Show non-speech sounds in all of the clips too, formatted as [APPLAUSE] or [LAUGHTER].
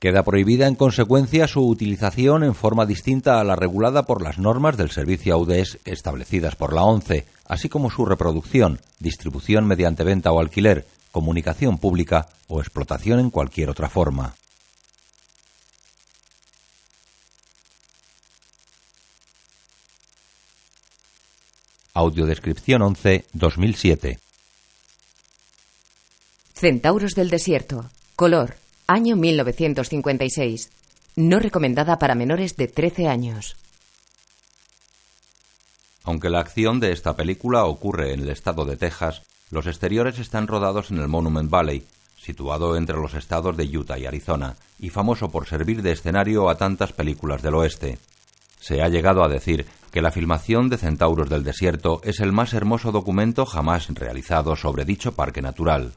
Queda prohibida en consecuencia su utilización en forma distinta a la regulada por las normas del servicio AUDES establecidas por la ONCE, así como su reproducción, distribución mediante venta o alquiler, comunicación pública o explotación en cualquier otra forma. Audiodescripción 11 2007 Centauros del Desierto. Color. Año 1956. No recomendada para menores de 13 años. Aunque la acción de esta película ocurre en el estado de Texas, los exteriores están rodados en el Monument Valley, situado entre los estados de Utah y Arizona, y famoso por servir de escenario a tantas películas del oeste. Se ha llegado a decir que la filmación de Centauros del Desierto es el más hermoso documento jamás realizado sobre dicho parque natural.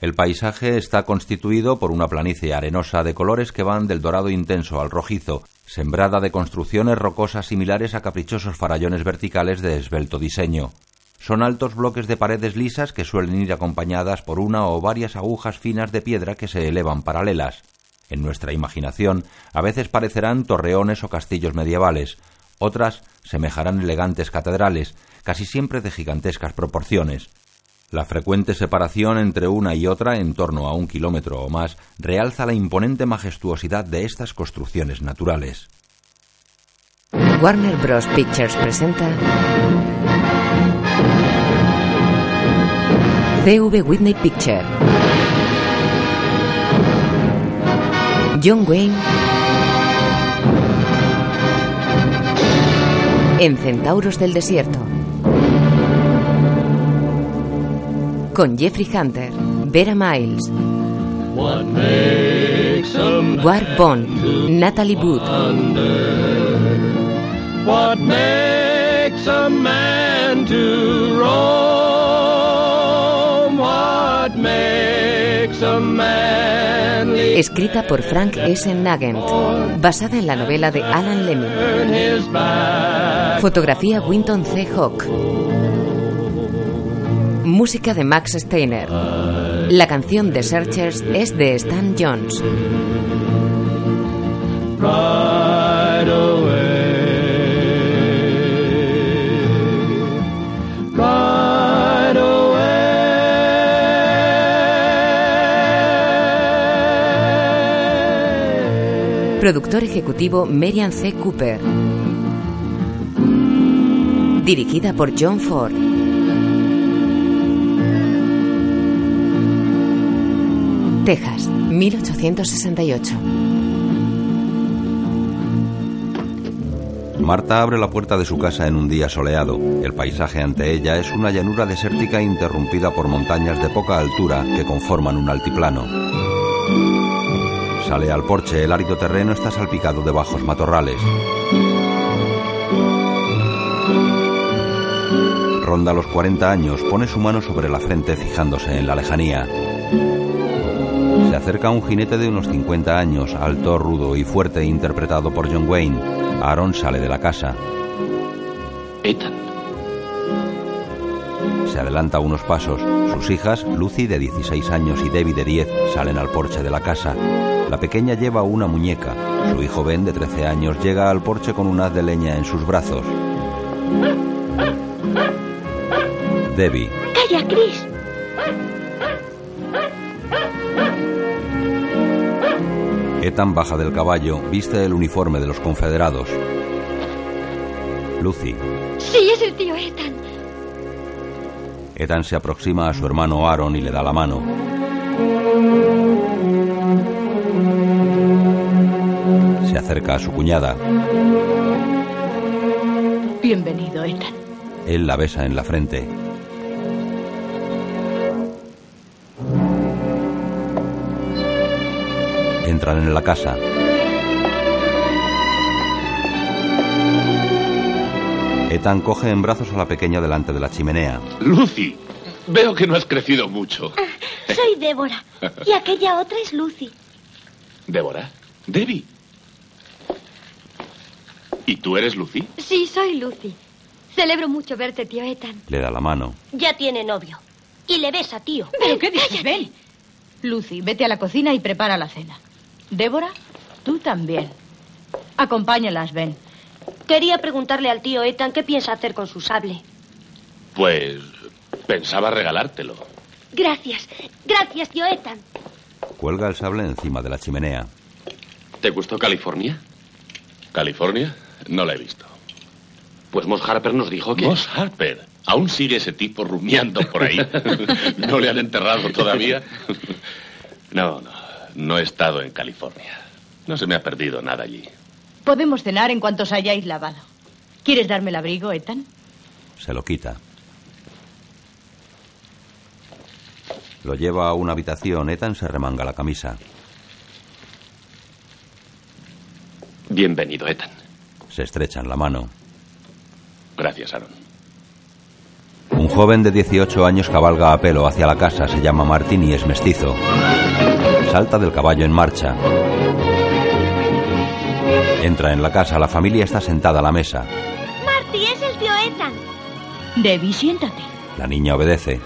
El paisaje está constituido por una planicie arenosa de colores que van del dorado intenso al rojizo, sembrada de construcciones rocosas similares a caprichosos farallones verticales de esbelto diseño. Son altos bloques de paredes lisas que suelen ir acompañadas por una o varias agujas finas de piedra que se elevan paralelas. En nuestra imaginación a veces parecerán torreones o castillos medievales, otras semejarán elegantes catedrales, casi siempre de gigantescas proporciones. La frecuente separación entre una y otra en torno a un kilómetro o más realza la imponente majestuosidad de estas construcciones naturales. Warner Bros. Pictures presenta CV Whitney Picture. John Wayne en Centauros del Desierto. Con Jeffrey Hunter, Vera Miles, Ward Bond, Natalie Wood, What makes a man to roam? What makes a manly escrita por Frank S. Nagent, basada en la novela de Alan back? Fotografía Winton C. Hawk. Música de Max Steiner. La canción de Searchers es de Stan Jones. Right away. Right away. Productor ejecutivo Marian C. Cooper. Dirigida por John Ford. Texas, 1868. Marta abre la puerta de su casa en un día soleado. El paisaje ante ella es una llanura desértica interrumpida por montañas de poca altura que conforman un altiplano. Sale al porche, el árido terreno está salpicado de bajos matorrales. Ronda los 40 años, pone su mano sobre la frente fijándose en la lejanía. Se acerca un jinete de unos 50 años, alto, rudo y fuerte, interpretado por John Wayne. Aaron sale de la casa. Ethan, Se adelanta unos pasos. Sus hijas, Lucy de 16 años y Debbie de 10, salen al porche de la casa. La pequeña lleva una muñeca. Su hijo Ben, de 13 años, llega al porche con un haz de leña en sus brazos. Debbie, Calla, Chris. Ethan baja del caballo, viste el uniforme de los confederados. Lucy, Sí, es el tío Ethan. Ethan se aproxima a su hermano Aaron y le da la mano. Se acerca a su cuñada. Bienvenido, Ethan. Él la besa en la frente. Entran en la casa. Ethan coge en brazos a la pequeña delante de la chimenea. Lucy, Veo que no has crecido mucho. Soy Débora. Y aquella otra es Lucy. ¿Débora? ¿Debbie? ¿Y tú eres Lucy? Sí, soy Lucy. Celebro mucho verte, tío Ethan. Le da la mano. Ya tiene novio. Y le besa, tío. ¿Pero qué dices? Ven. Lucy, vete a la cocina y prepara la cena. Débora, tú también. Acompáñalas, ven. Quería preguntarle al tío Ethan qué piensa hacer con su sable. Pues pensaba regalártelo. Gracias. Gracias, tío Ethan. Cuelga el sable encima de la chimenea. ¿Te gustó California? ¿California? No la he visto. Pues Moss Harper nos dijo que... Moss Harper. ¿Aún sigue ese tipo rumiando por ahí? [LAUGHS] ¿No le han enterrado todavía? No, no. No he estado en California. No se me ha perdido nada allí. Podemos cenar en cuanto os hayáis lavado. ¿Quieres darme el abrigo, Ethan? Se lo quita. Lo lleva a una habitación. Ethan se remanga la camisa. Bienvenido, Ethan. Se estrechan la mano. Gracias, Aaron. Un joven de 18 años cabalga a pelo hacia la casa. Se llama Martín y es mestizo. Salta del caballo en marcha. Entra en la casa. La familia está sentada a la mesa. Marty, es el tío Ethan. Debbie, siéntate. La niña obedece.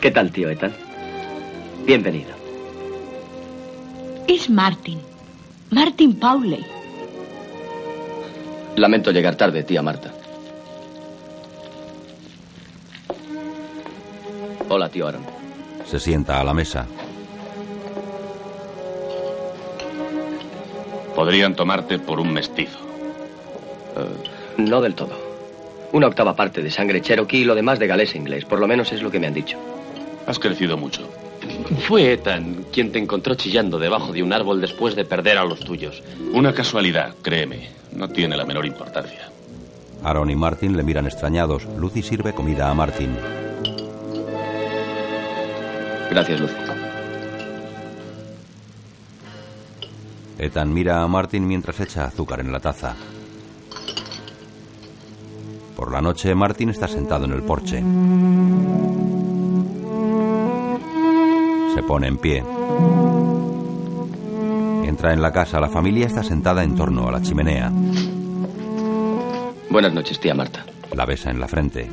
¿Qué tal, tío Ethan? Bienvenido. Es Martin. Martin Pauley. Lamento llegar tarde, tía Marta. Hola, tío Aaron. Se sienta a la mesa. Podrían tomarte por un mestizo. Eh, no del todo. Una octava parte de sangre cherokee y lo demás de galés inglés. Por lo menos es lo que me han dicho. Has crecido mucho. Fue Ethan quien te encontró chillando debajo de un árbol después de perder a los tuyos. Una casualidad, créeme. No tiene la menor importancia. Aaron y Martin le miran extrañados. Lucy sirve comida a Martin. Gracias, Lucy. Ethan mira a Martin mientras echa azúcar en la taza. Por la noche, Martin está sentado en el porche. Se pone en pie. Entra en la casa. La familia está sentada en torno a la chimenea. Buenas noches, tía Marta. La besa en la frente.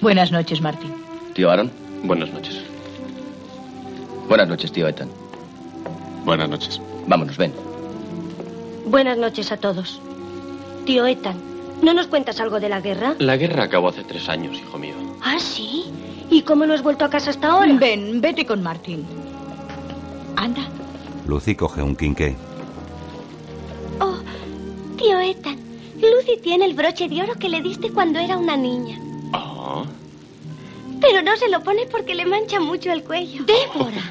Buenas noches, Martin. Tío Aaron. Buenas noches. Buenas noches, tío Ethan. Buenas noches. Vámonos, ven. Buenas noches a todos. Tío Ethan, ¿no nos cuentas algo de la guerra? La guerra acabó hace tres años, hijo mío. Ah, sí. ¿Y cómo no has vuelto a casa hasta ahora? Ven, vete con Martin. Anda. Lucy coge un quinqué. Oh, tío Ethan, Lucy tiene el broche de oro que le diste cuando era una niña. Ah, Pero no se lo pone porque le mancha mucho el cuello. ¡Débora!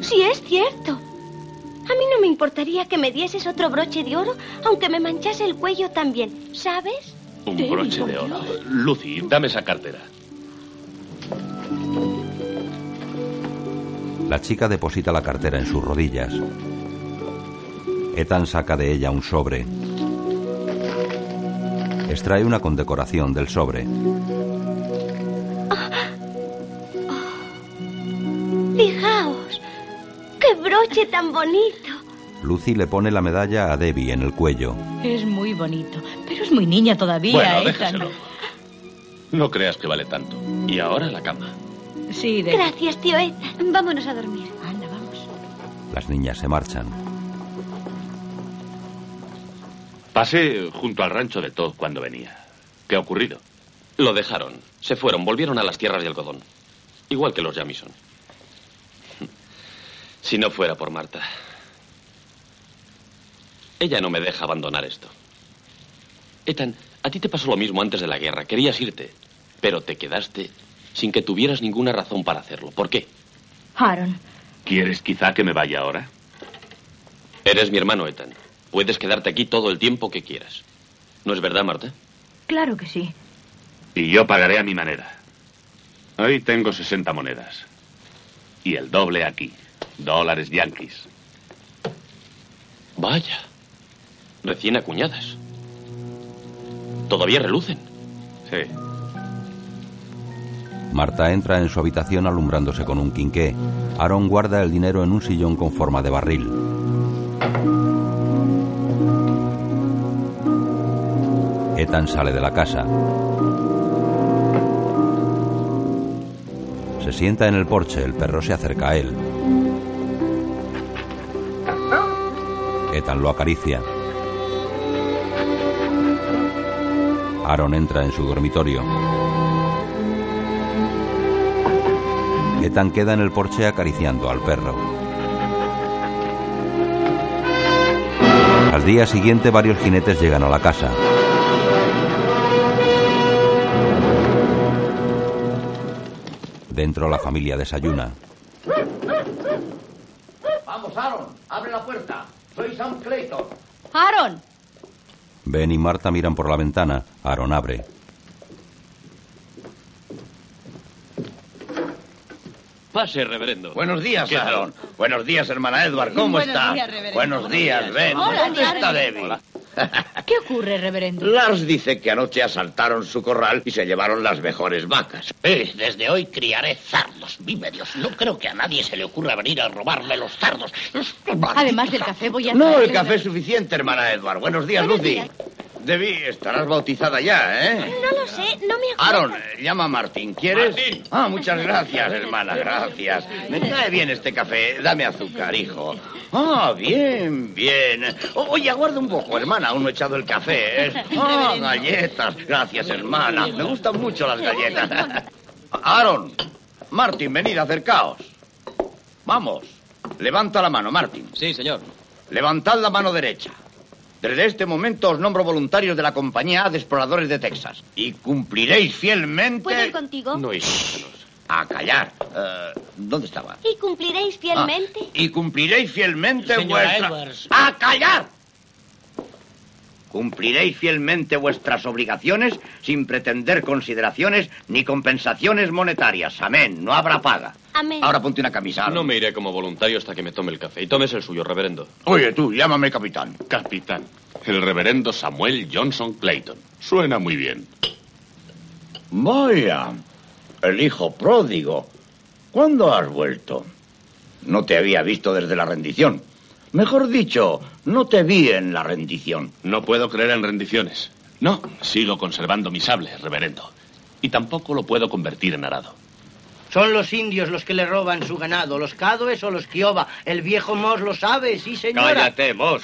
Sí, es cierto. A mí no me importaría que me dieses otro broche de oro, aunque me manchase el cuello también, ¿sabes? un broche de oro. Lucy, dame esa cartera. La chica deposita la cartera en sus rodillas. Ethan saca de ella un sobre. Extrae una condecoración del sobre. Broche tan bonito. Lucy le pone la medalla a Debbie en el cuello. Es muy bonito, pero es muy niña todavía, Bueno, Ethan. déjaselo. No creas que vale tanto. Y ahora la cama. Sí, Debbie. Gracias, tío Ethan. Vámonos a dormir. Anda, vamos. Las niñas se marchan. Pasé junto al rancho de Todd cuando venía. ¿Qué ha ocurrido? Lo dejaron. Se fueron, volvieron a las tierras de algodón. Igual que los Jamison. Si no fuera por Marta. Ella no me deja abandonar esto. Ethan, a ti te pasó lo mismo antes de la guerra. Querías irte, pero te quedaste sin que tuvieras ninguna razón para hacerlo. ¿Por qué? Aaron, ¿Quieres quizá que me vaya ahora? Eres mi hermano, Ethan. Puedes quedarte aquí todo el tiempo que quieras. ¿No es verdad, Marta? claro que sí. Y yo pagaré a mi manera. Ahí tengo 60 monedas. Y el doble aquí. Dólares yanquis. Vaya. Recién acuñadas. Todavía relucen. Sí. Marta entra en su habitación alumbrándose con un quinqué. Aaron guarda el dinero en un sillón con forma de barril. Ethan sale de la casa. Se sienta en el porche, el perro se acerca a él. Ethan lo acaricia. Aaron entra en su dormitorio. Ethan queda en el porche acariciando al perro. Al día siguiente varios jinetes llegan a la casa. Dentro la familia desayuna. Vamos, Aaron, abre la puerta. Soy Sam Clayton. ¡Aaron! Ben y Marta miran por la ventana. Aaron abre. Pase, reverendo. Buenos días. Aaron. Buenos días, hermana Edward. ¿Cómo Buenos está? días, reverendo. Buenos días, Ben. Hola, ¿Dónde está Debbie. ¿Qué ocurre, reverendo? Lars dice que anoche asaltaron su corral y se llevaron las mejores vacas. Eh, desde hoy criaré cerdos. Vive Dios, no creo que a nadie se le ocurra venir a robarme los cerdos. Además del café, voy a. No, el café es suficiente, hermana Edward. Buenos días, Buenos Lucy. días. Debbie, estarás bautizada ya, ¿eh? No lo sé, no me acuerdo. Aaron, llama a Martín. ¿Quieres? Martín. Ah, muchas gracias, hermana, gracias. Me cae bien este café. Dame azúcar, hijo. Ah, bien, bien. Oye, aguarda un poco, hermana. Aún no he echado el café. ¿eh? [LAUGHS] Ah, galletas. Gracias, hermana. Me gustan mucho las galletas. Aaron, Martín, venid, acercaos. Vamos. Levanta la mano, Martín. Sí, señor. Levantad la mano derecha. Desde este momento os nombro voluntarios de la Compañía A de Exploradores de Texas. Y cumpliréis fielmente... ¿Puedo ir contigo? No hijos. A callar. Eh, ¿Dónde estaba? ¿Y cumpliréis fielmente? Ah, y cumpliréis fielmente Señora vuestra... Edwards. ¡A callar! Cumpliréis fielmente vuestras obligaciones sin pretender consideraciones ni compensaciones monetarias. Amén. No habrá paga. Amén. Ahora ponte una camisa. No me iré como voluntario hasta que me tome el café. Y tomes el suyo, reverendo. Oye, tú, llámame capitán. Capitán. El reverendo Samuel Johnson Clayton. Suena muy bien. Vaya, el hijo pródigo. ¿Cuándo has vuelto? No te había visto desde la rendición. Mejor dicho, no te vi en la rendición. No puedo creer en rendiciones. No, sigo conservando mi sable, reverendo. Y tampoco lo puedo convertir en arado. Son los indios los que le roban su ganado, los cadoes o los kiowa. El viejo Moss lo sabe, sí, señora. Cállate, vos.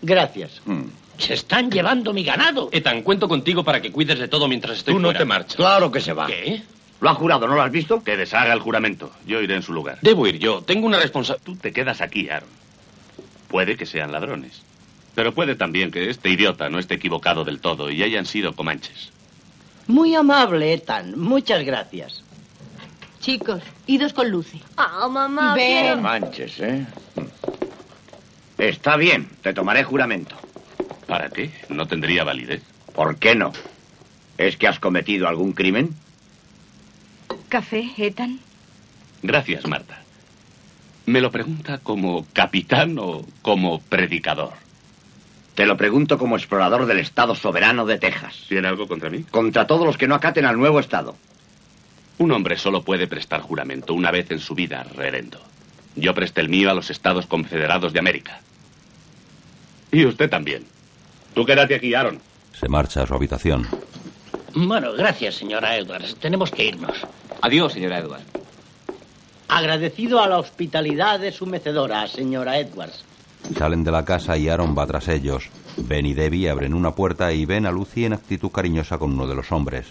Gracias. Hmm. Se están llevando mi ganado. Ethan, cuento contigo para que cuides de todo mientras estoy Tú no fuera. te marchas. Claro que se va. ¿Qué? ¿Lo ha jurado? ¿No lo has visto? Que deshaga el juramento. Yo iré en su lugar. Debo ir yo. Tengo una responsabilidad. Tú te quedas aquí, Aaron. Puede que sean ladrones. Pero puede también que este idiota no esté equivocado del todo y hayan sido comanches. Muy amable, Ethan. Muchas gracias. Chicos, idos con Lucy. Ah, mamá, Ven. quiero- Manches, ¿eh? Está bien, te tomaré juramento. ¿Para qué? No tendría validez. ¿Por qué no? ¿Es que has cometido algún crimen? ¿Café, Ethan? Gracias, Marta. ¿Me lo pregunta como capitán o como predicador? Te lo pregunto como explorador del Estado soberano de Texas. ¿Tiene algo contra mí? Contra todos los que no acaten al nuevo Estado. Un hombre solo puede prestar juramento una vez en su vida, reverendo. Yo presté el mío a los Estados Confederados de América. Y usted también. Tú quédate aquí, Aaron. Se marcha a su habitación. Bueno, gracias, señora Edwards. Tenemos que irnos. Adiós, señora Edwards. Agradecido a la hospitalidad de su mecedora, señora Edwards. Salen de la casa y Aaron va tras ellos. Ben y Debbie abren una puerta y ven a Lucy en actitud cariñosa con uno de los hombres.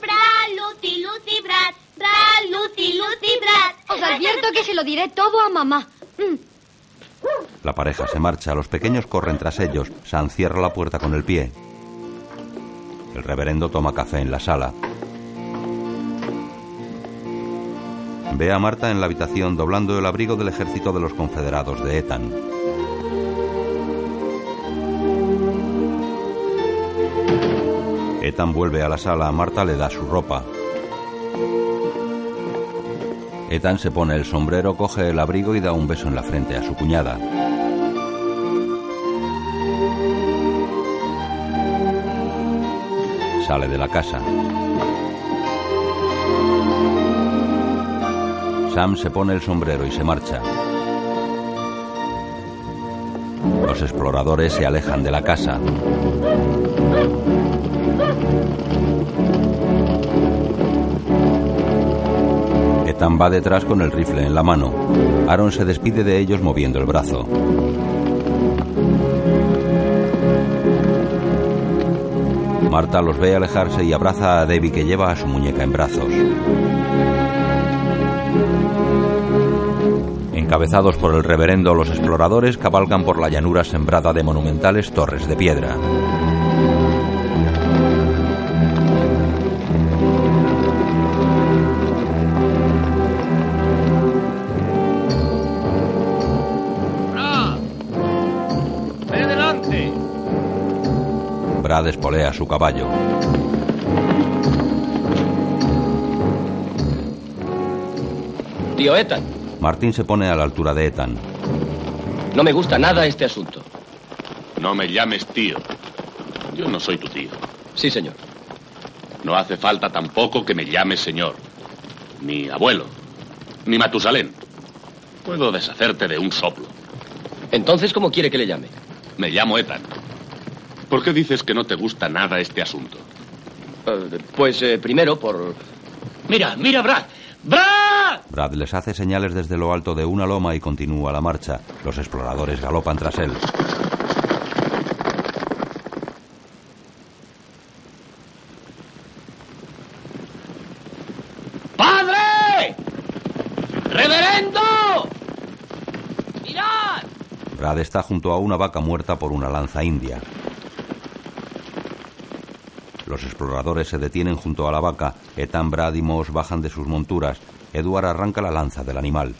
Bra, Lucy, Lucy, Brad. Bra, Lucy, Lucy, Brad. Os advierto que se lo diré todo a mamá. Mm. La pareja se marcha, los pequeños corren tras ellos. Sam cierra la puerta con el pie. El reverendo toma café en la sala. Ve a Marta en la habitación doblando el abrigo del ejército de los confederados de Ethan. Ethan vuelve a la sala, Marta le da su ropa. Ethan se pone el sombrero, coge el abrigo y da un beso en la frente a su cuñada. Sale de la casa. Sam se pone el sombrero y se marcha. Los exploradores se alejan de la casa. Ethan va detrás con el rifle en la mano. Aaron se despide de ellos moviendo el brazo. Marta los ve alejarse y abraza a Debbie que lleva a su muñeca en brazos. Encabezados por el reverendo, los exploradores cabalgan por la llanura sembrada de monumentales torres de piedra. Brad espolea su caballo. Tío Ethan, Martin se pone a la altura de Ethan. no me gusta nada este asunto. No me llames tío. Yo no soy tu tío. Sí, señor. No hace falta tampoco que me llames señor. Ni abuelo. Ni Matusalén. Puedo deshacerte de un soplo. Entonces, ¿cómo quiere que le llame? Me llamo Ethan. ¿Por qué dices que no te gusta nada este asunto? Eh, pues eh, primero por... Mira, mira, Brad. ¡Brad! Brad les hace señales desde lo alto de una loma y continúa la marcha. Los exploradores galopan tras él. ¡Padre! ¡Reverendo! ¡Mirad! Brad está junto a una vaca muerta por una lanza india. Los exploradores se detienen junto a la vaca. Ethan, Brad y Moss bajan de sus monturas. Edward arranca la lanza del animal.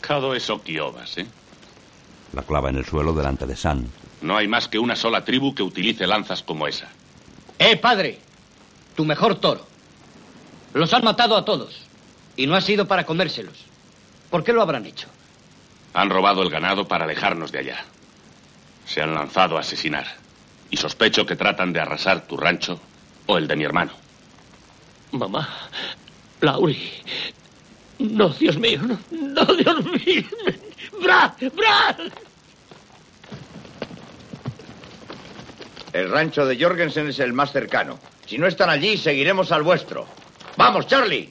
Cado es Okiobas, ¿eh? La clava en el suelo delante de San. No hay más que una sola tribu que utilice lanzas como esa. ¡Eh, padre! Tu mejor toro. Los han matado a todos. Y no ha sido para comérselos. ¿Por qué lo habrán hecho? Han robado el ganado para alejarnos de allá. Se han lanzado a asesinar. Y sospecho que tratan de arrasar tu rancho o el de mi hermano. Mamá, Lauri. No, Dios mío, no, no, Dios mío. ¡Brad! ¡Brad! El rancho de Jorgensen es el más cercano. Si no están allí, seguiremos al vuestro. ¡Vamos, Charlie!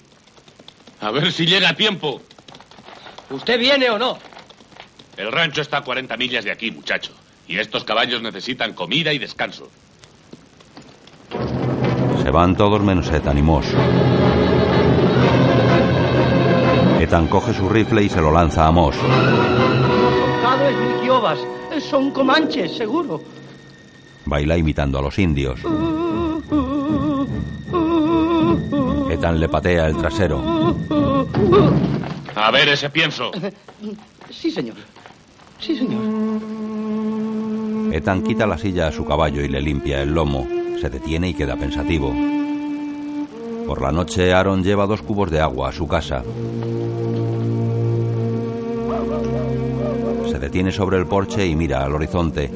A ver si llega a tiempo. ¿Usted viene o no? El rancho está a 40 millas de aquí, muchacho. Y estos caballos necesitan comida y descanso. Se van todos menos Ethan y Moss. Ethan coge su rifle y se lo lanza a Moss. Es Mikiobas. Son comanches, seguro. Baila imitando a los indios. Ethan le patea el trasero. A ver ese pienso. Sí, señor. Sí, señor. Ethan quita la silla a su caballo y le limpia el lomo. Se detiene y queda pensativo. Por la noche, Aaron lleva dos cubos de agua a su casa. Se detiene sobre el porche y mira al horizonte.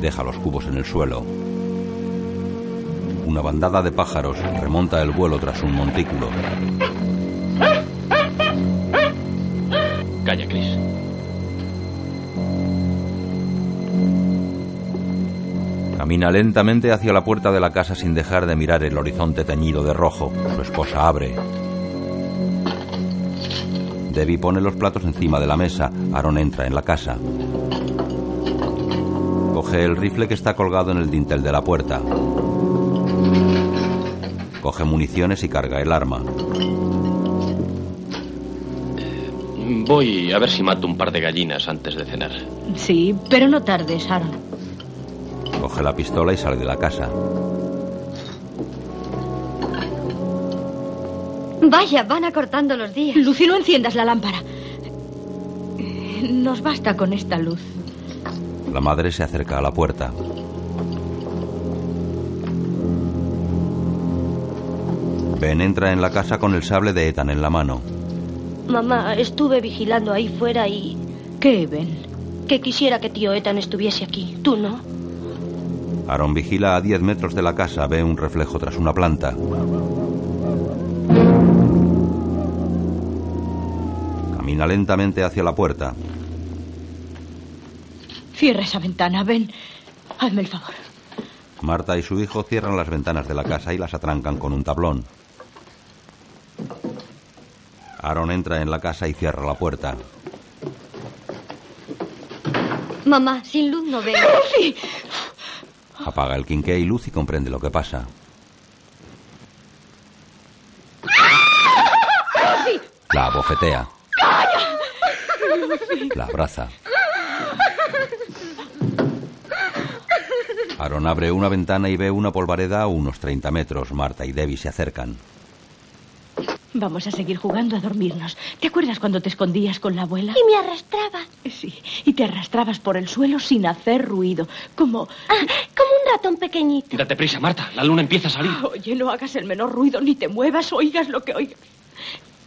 Deja los cubos en el suelo. Una bandada de pájaros remonta el vuelo tras un montículo. Calla, Chris. Camina lentamente hacia la puerta de la casa sin dejar de mirar el horizonte teñido de rojo. Su esposa abre. Debbie pone los platos encima de la mesa. Aaron entra en la casa. Coge el rifle que está colgado en el dintel de la puerta. Coge municiones y carga el arma. Voy a ver si mato un par de gallinas antes de cenar. Sí, pero no tardes, Aaron. Coge la pistola y sale de la casa. Vaya, van acortando los días. Lucy, no enciendas la lámpara. Nos basta con esta luz. La madre se acerca a la puerta. Ben entra en la casa con el sable de Ethan en la mano. Mamá, estuve vigilando ahí fuera y ¿Qué, Ben? que quisiera que tío Ethan estuviese aquí. ¿Tú no? Aaron vigila a 10 metros de la casa, ve un reflejo tras una planta. Camina lentamente hacia la puerta. Cierra esa ventana, ven. Hazme el favor. Marta y su hijo cierran las ventanas de la casa y las atrancan con un tablón. Aaron entra en la casa y cierra la puerta. Mamá, sin luz no veo. ¡Lucy! Apaga el quinqué y Lucy comprende lo que pasa. La abofetea. La abraza. Aaron abre una ventana y ve una polvareda a unos 30 metros. Marta y Debbie se acercan. Vamos a seguir jugando a dormirnos. ¿Te acuerdas cuando te escondías con la abuela? Y me arrastraba. Sí, y te arrastrabas por el suelo sin hacer ruido, como... Ah, como un ratón pequeñito. Date prisa, Marta. La luna empieza a salir. Oye, no hagas el menor ruido, ni te muevas, oigas lo que oigas.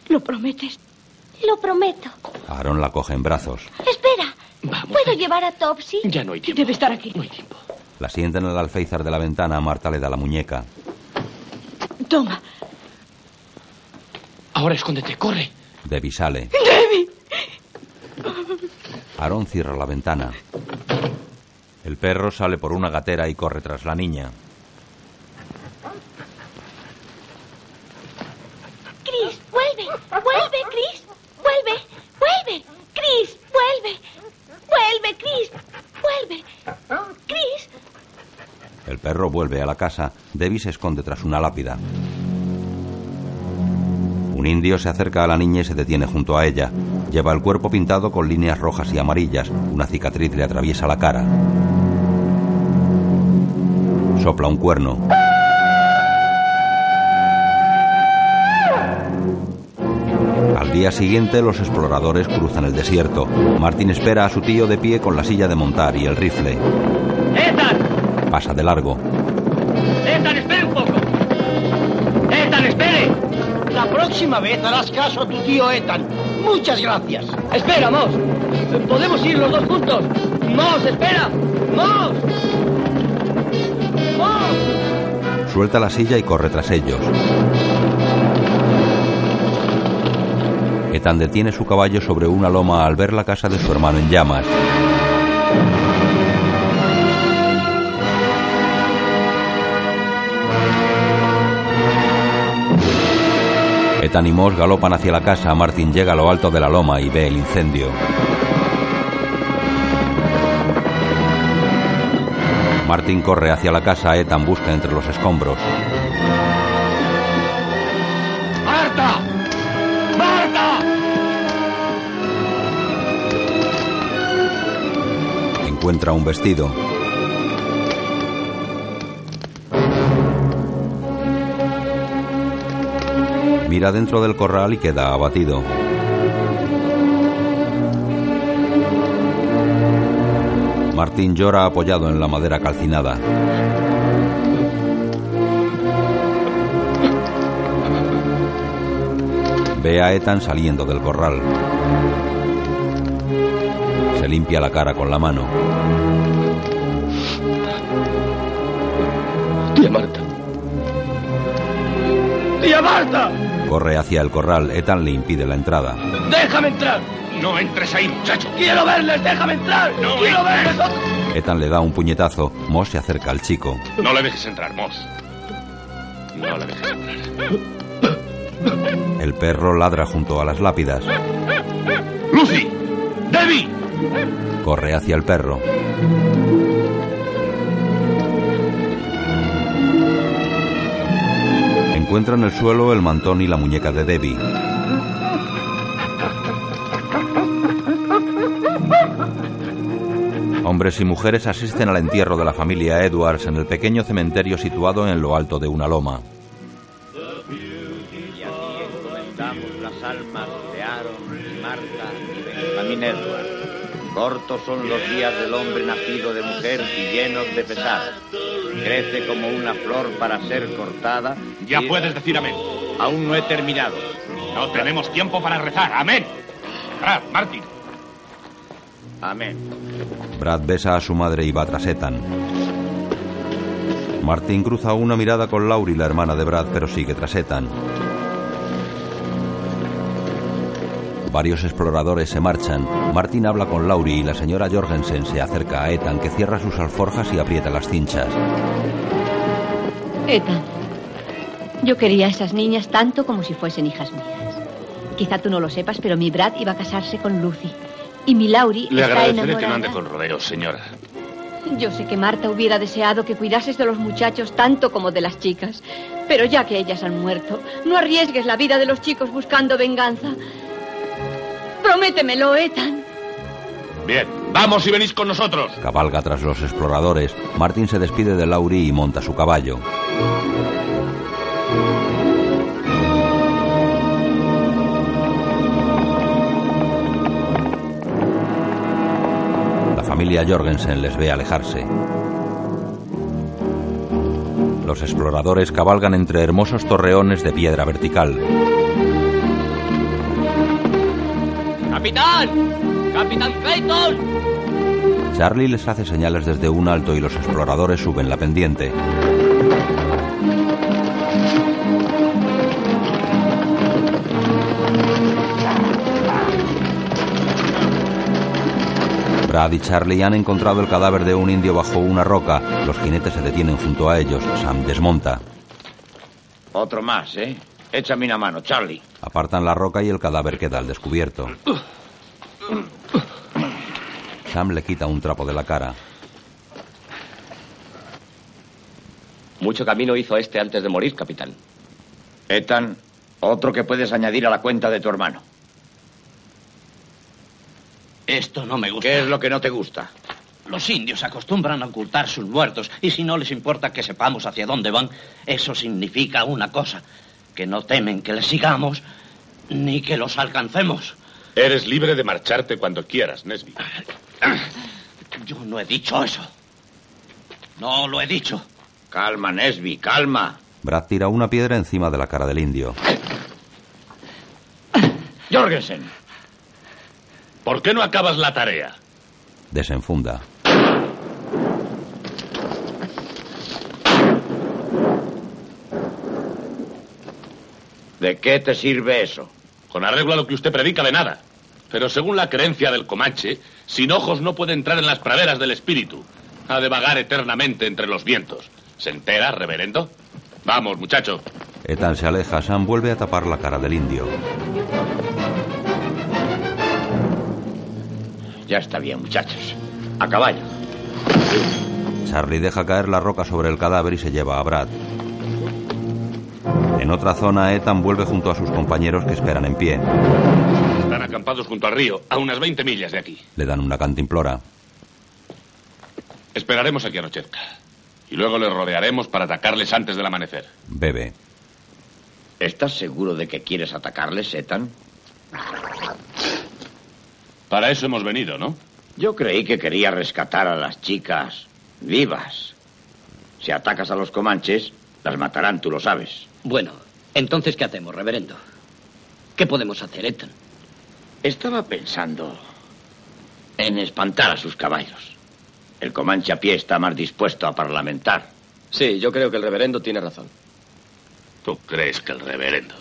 ¿Lo prometes? Lo prometo. Aaron la coge en brazos. Espera. ¿Puedo llevar a Topsy? Ya no hay tiempo. Debe estar aquí. No hay tiempo. La sienta en el alféizar de la ventana. Marta le da la muñeca. Toma. Ahora escóndete, corre. Debbie sale. ¡Debbie! Aaron cierra la ventana. El perro sale por una gatera y corre tras la niña. Chris, vuelve. Vuelve, Chris. Vuelve. Vuelve. Chris, vuelve. Vuelve, Chris. Vuelve. Chris. El perro vuelve a la casa. Debbie se esconde tras una lápida. Un indio se acerca a la niña y se detiene junto a ella. Lleva el cuerpo pintado con líneas rojas y amarillas. Una cicatriz le atraviesa la cara. Sopla un cuerno. Al día siguiente los exploradores cruzan el desierto. Martin espera a su tío de pie con la silla de montar y el rifle. Pasa de largo. Próxima vez harás caso a tu tío Ethan. Muchas gracias. ¡Espera, Moss! ¿Podemos ir los dos juntos? ¡Moss, espera! ¡Moss! ¡Moss! Suelta la silla y corre tras ellos. Ethan detiene su caballo sobre una loma al ver la casa de su hermano en llamas. Ethan y Moss galopan hacia la casa. Martin llega a lo alto de la loma y ve el incendio. Martin corre hacia la casa. Ethan busca entre los escombros. ¡Marta! ¡Marta! Encuentra un vestido. Mira dentro del corral y queda abatido. Martín llora apoyado en la madera calcinada. Ve a Ethan saliendo del corral. Se limpia la cara con la mano. Tía Marta. ¡Tía Marta! Corre hacia el corral. Ethan le impide la entrada. ¡Déjame entrar! No entres ahí, muchacho. ¡Quiero verles! ¡Déjame entrar! No ¡Quiero entres. verles! Ethan le da un puñetazo. Moss se acerca al chico. No le dejes entrar, Moss. No le dejes entrar. El perro ladra junto a las lápidas. ¡Lucy! ¡Debbie! Corre hacia el perro. Encuentra en el suelo el mantón y la muñeca de Debbie. Hombres y mujeres asisten al entierro de la familia Edwards en el pequeño cementerio situado en lo alto de una loma. Y así encomendamos las almas de Aaron Marta y Benjamín Edwards. Cortos son los días del hombre nacido de mujer y llenos de pesar. Crece como una flor para ser cortada. Ya y- puedes decir amén. Aún no he terminado. No tenemos tiempo para rezar. Amén. Brad, Martin. Amén. Brad besa a su madre y va tras Ethan. Martin cruza una mirada con Laurie, la hermana de Brad, pero sigue tras Ethan. Varios exploradores se marchan. Martin habla con Laurie y la señora Jorgensen se acerca a Ethan, que cierra sus alforjas y aprieta las cinchas. Ethan, yo quería a esas niñas tanto como si fuesen hijas mías. Quizá tú no lo sepas, pero mi Brad iba a casarse con Lucy. Y mi Laurie Le está agradeceré enamorada. que no ande con rodeos, señora. Yo sé que Marta hubiera deseado que cuidases de los muchachos tanto como de las chicas. Pero ya que ellas han muerto, no arriesgues la vida de los chicos buscando venganza. Prométemelo, Ethan. Bien, vamos y venís con nosotros. Cabalga tras los exploradores. Martin se despide de Laurie y monta su caballo. La familia Jorgensen les ve alejarse. Los exploradores cabalgan entre hermosos torreones de piedra vertical. ¡Capitán! ¡Capitán Clayton! Charlie les hace señales desde un alto y los exploradores suben la pendiente. Brad y Charlie han encontrado el cadáver de un indio bajo una roca. Los jinetes se detienen junto a ellos. Sam desmonta. Otro más, ¿eh? Échame una mano, Charlie. Apartan la roca y el cadáver queda al descubierto. [COUGHS] Sam le quita un trapo de la cara. Mucho camino hizo este antes de morir, capitán. Ethan, otro que puedes añadir a la cuenta de tu hermano. Esto no me gusta. ¿Qué es lo que no te gusta? Los indios acostumbran a ocultar sus muertos y si no les importa que sepamos hacia dónde van, eso significa una cosa, que no temen que les sigamos ni que los alcancemos. Eres libre de marcharte cuando quieras, Nesby. [CLEARS THROAT] Yo no he dicho eso. No lo he dicho. Calma, Nesby, calma. Brad tira una piedra encima de la cara del indio. [CLEARS THROAT] Jorgensen. ¿Por qué no acabas la tarea? Desenfunda. ¿De qué te sirve eso? Con arreglo a lo que usted predica de nada. Pero según la creencia del Comanche, sin ojos no puede entrar en las praderas del espíritu. Ha de vagar eternamente entre los vientos. ¿Se entera, reverendo? Vamos, muchacho. Ethan se aleja. Sam vuelve a tapar la cara del indio. Ya está bien, muchachos. A caballo. Charlie deja caer la roca sobre el cadáver y se lleva a Brad. En otra zona, Ethan vuelve junto a sus compañeros que esperan en pie. Están acampados junto al río, a unas 20 millas de aquí. Le dan una cantimplora. Esperaremos a que anochezca. Y luego les rodearemos para atacarles antes del amanecer. Bebe. ¿Estás seguro de que quieres atacarles, Ethan? Para eso hemos venido, ¿no? Yo creí que quería rescatar a las chicas vivas. Si atacas a los comanches, las matarán, tú lo sabes. Bueno, entonces, ¿qué hacemos, reverendo? ¿Qué podemos hacer, Ethan? Estaba pensando en espantar a sus caballos. El comanche a pie está más dispuesto a parlamentar. Sí, yo creo que el reverendo tiene razón. ¿Tú crees que el reverendo...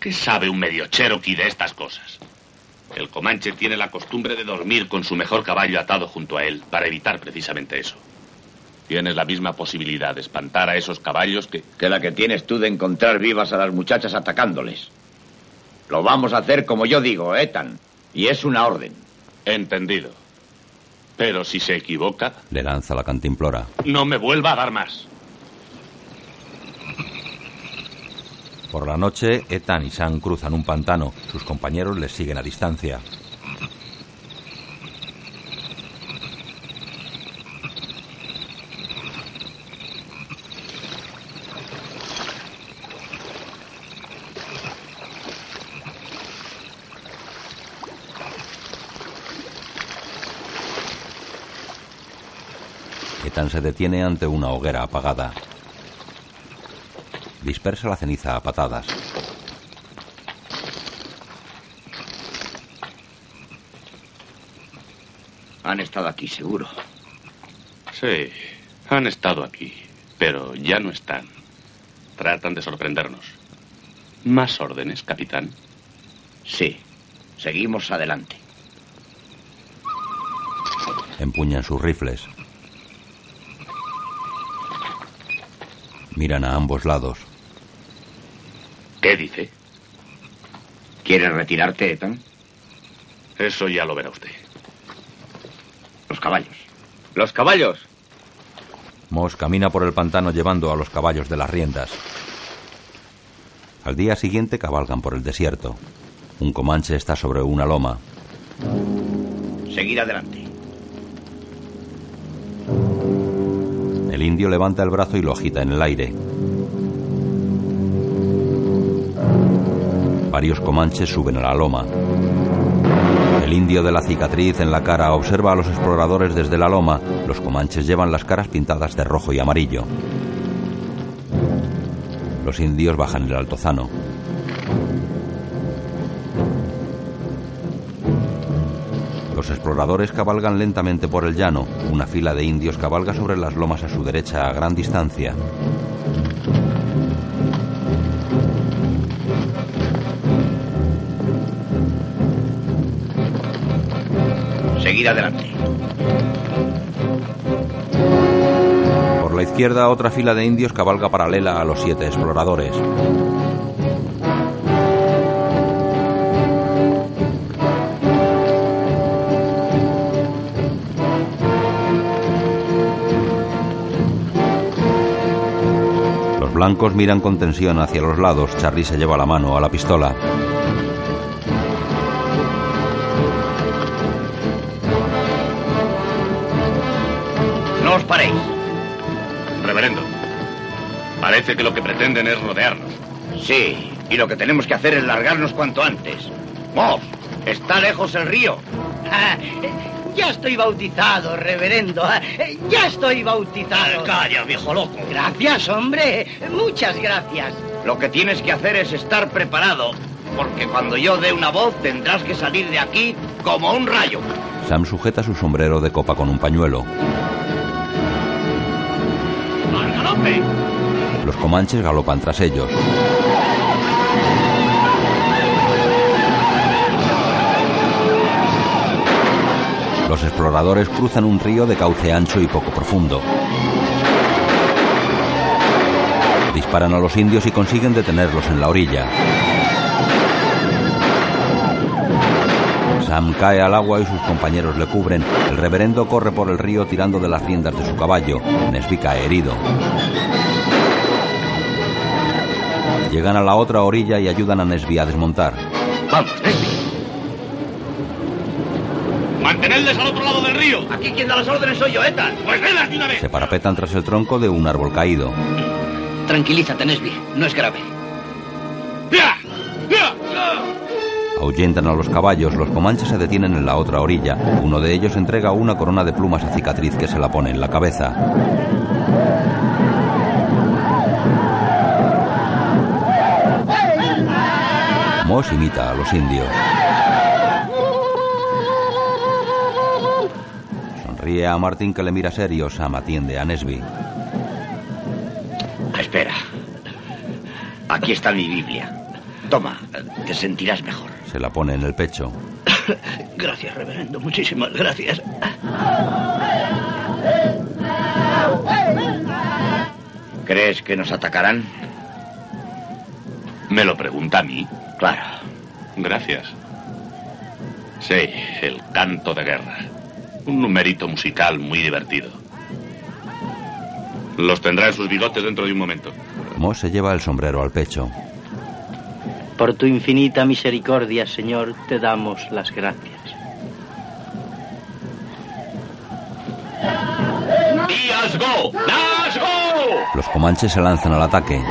¿Qué sabe un medio cherokee de estas cosas? El comanche tiene la costumbre de dormir con su mejor caballo atado junto a él para evitar precisamente eso. Tienes la misma posibilidad de espantar a esos caballos que... Que la que tienes tú de encontrar vivas a las muchachas atacándoles. Lo vamos a hacer como yo digo, Ethan. Y es una orden. Entendido. Pero si se equivoca, Le lanza la cantimplora. no me vuelva a dar más. Por la noche, Ethan y Sam cruzan un pantano. Sus compañeros les siguen a distancia. Se detiene ante una hoguera apagada. Dispersa la ceniza a patadas. Han estado aquí, seguro. Sí, han estado aquí. Pero ya no están. Tratan de sorprendernos. ¿Más órdenes, capitán? Sí. Seguimos adelante. Empuñan sus rifles. Miran a ambos lados. ¿Qué dice? ¿Quieres retirarte, Ethan? Eso ya lo verá usted. Los caballos. ¡Los caballos! Moss camina por el pantano llevando a los caballos de las riendas. Al día siguiente cabalgan por el desierto. Un comanche está sobre una loma. Seguir adelante. Indio levanta el brazo y lo agita en el aire. Varios comanches suben a la loma. El indio de la cicatriz en la cara observa a los exploradores desde la loma. Los comanches llevan las caras pintadas de rojo y amarillo. Los indios bajan el altozano. Los exploradores cabalgan lentamente por el llano. Una fila de indios cabalga sobre las lomas a su derecha a gran distancia. Seguir adelante. Por la izquierda, otra fila de indios cabalga paralela a los siete exploradores. Blancos miran con tensión hacia los lados. Charlie se lleva la mano a la pistola. No os paréis. Reverendo, parece que lo que pretenden es rodearnos. Sí, y lo que tenemos que hacer es largarnos cuanto antes. Moss, está lejos el río. [LAUGHS] Ya estoy bautizado, reverendo. Ah, Ya estoy bautizado. Calla, viejo loco. Gracias, hombre. Muchas gracias. Lo que tienes que hacer es estar preparado, porque cuando yo dé una voz tendrás que salir de aquí como un rayo. Sam sujeta su sombrero de copa con un pañuelo. ¡Al galope! Los comanches galopan tras ellos. Los exploradores cruzan un río de cauce ancho y poco profundo. Disparan a los indios y consiguen detenerlos en la orilla. Sam cae al agua y sus compañeros le cubren. El reverendo corre por el río tirando de las riendas de su caballo. Nesby cae herido. Llegan a la otra orilla y ayudan a Nesby a desmontar. Vamos, Nesby. ¡Mantenedles al otro lado del río! Aquí quien da las órdenes soy yo, Ethan. ¡Pues velas de una vez! Se parapetan tras el tronco de un árbol caído. Tranquilízate, Nesby. No es grave. ¡Ya! ¡Ya! Ahuyentan a los caballos, los comanches se detienen en la otra orilla. Uno de ellos entrega una corona de plumas a cicatriz que se la pone en la cabeza. Moss imita a los indios. Sonríe a Martin que le mira serio. Sam atiende a Nesby. Espera. Aquí está mi Biblia. Toma, te sentirás mejor. Se la pone en el pecho. [COUGHS] Gracias, reverendo. Muchísimas gracias. ¿Crees que nos atacarán? ¿Me lo pregunta a mí? Claro. Gracias. Sí, el canto de guerra. Un numerito musical muy divertido. Los tendrá en sus bigotes dentro de un momento. Moss se lleva el sombrero al pecho. Por tu infinita misericordia, Señor, te damos las gracias. ¡Días go! ¡Las go! Los comanches se lanzan al ataque.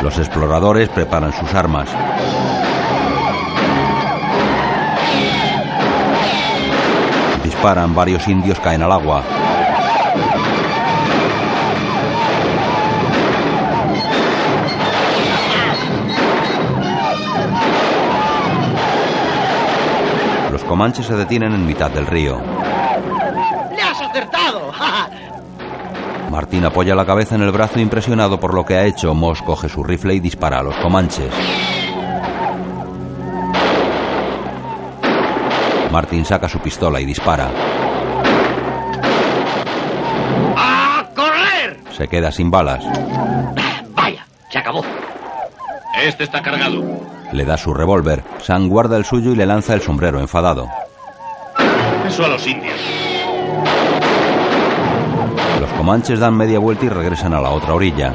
[LAUGHS] Los exploradores preparan sus armas. Disparan, varios indios caen al agua. comanches se detienen en mitad del río. Martín apoya la cabeza en el brazo impresionado por lo que ha hecho. Moss coge su rifle y dispara a los comanches. Martín saca su pistola y dispara. ¡A correr! Se queda sin balas. Vaya, se acabó. Este está cargado. Le da su revólver. Sam guarda el suyo y le lanza el sombrero enfadado. Eso a los indios. Comanches dan media vuelta y regresan a la otra orilla.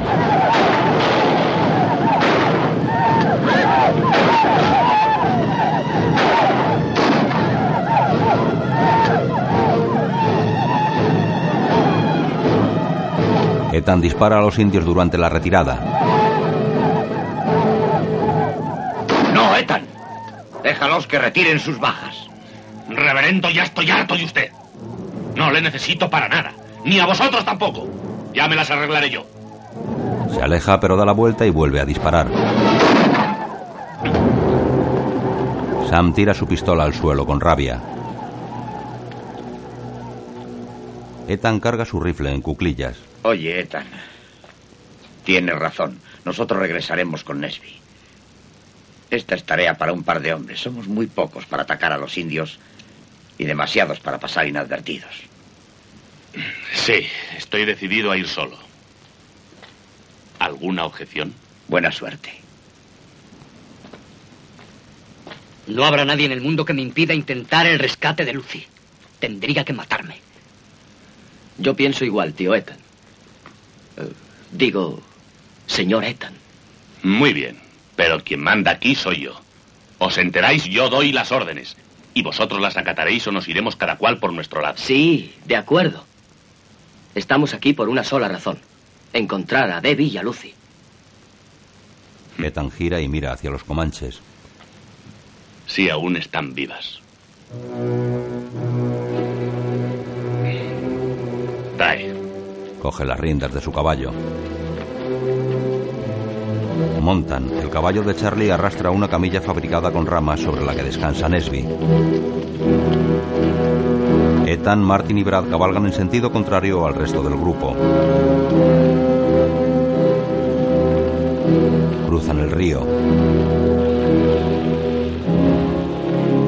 Ethan dispara a los indios durante la retirada. No, Ethan. Déjalos que retiren sus bajas. Reverendo, ya estoy harto de usted. No le necesito para nada. Ni a vosotros tampoco. Ya me las arreglaré yo. Se aleja pero da la vuelta y vuelve a disparar. Sam tira su pistola al suelo con rabia. Ethan carga su rifle en cuclillas. Oye, Ethan. Tienes razón. Nosotros regresaremos con Nesby. Esta es tarea para un par de hombres. Somos muy pocos para atacar a los indios y demasiados para pasar inadvertidos. Sí, estoy decidido a ir solo. ¿Alguna objeción? Buena suerte. No habrá nadie en el mundo que me impida intentar el rescate de Lucy. Tendría que matarme. Yo pienso igual, tío Ethan. Eh, digo, señor Ethan. Muy bien, pero quien manda aquí soy yo. Os enteráis, yo doy las órdenes. Y vosotros las acataréis o nos iremos cada cual por nuestro lado. Sí, de acuerdo. Estamos aquí por una sola razón. Encontrar a Debbie y a Lucy. Ethan gira y mira hacia los comanches. Si aún están vivas. Trae. Coge las riendas de su caballo. Montan. El caballo de Charlie arrastra una camilla fabricada con ramas sobre la que descansa Nesby. Ethan, Martin y Brad cabalgan en sentido contrario al resto del grupo. Cruzan el río.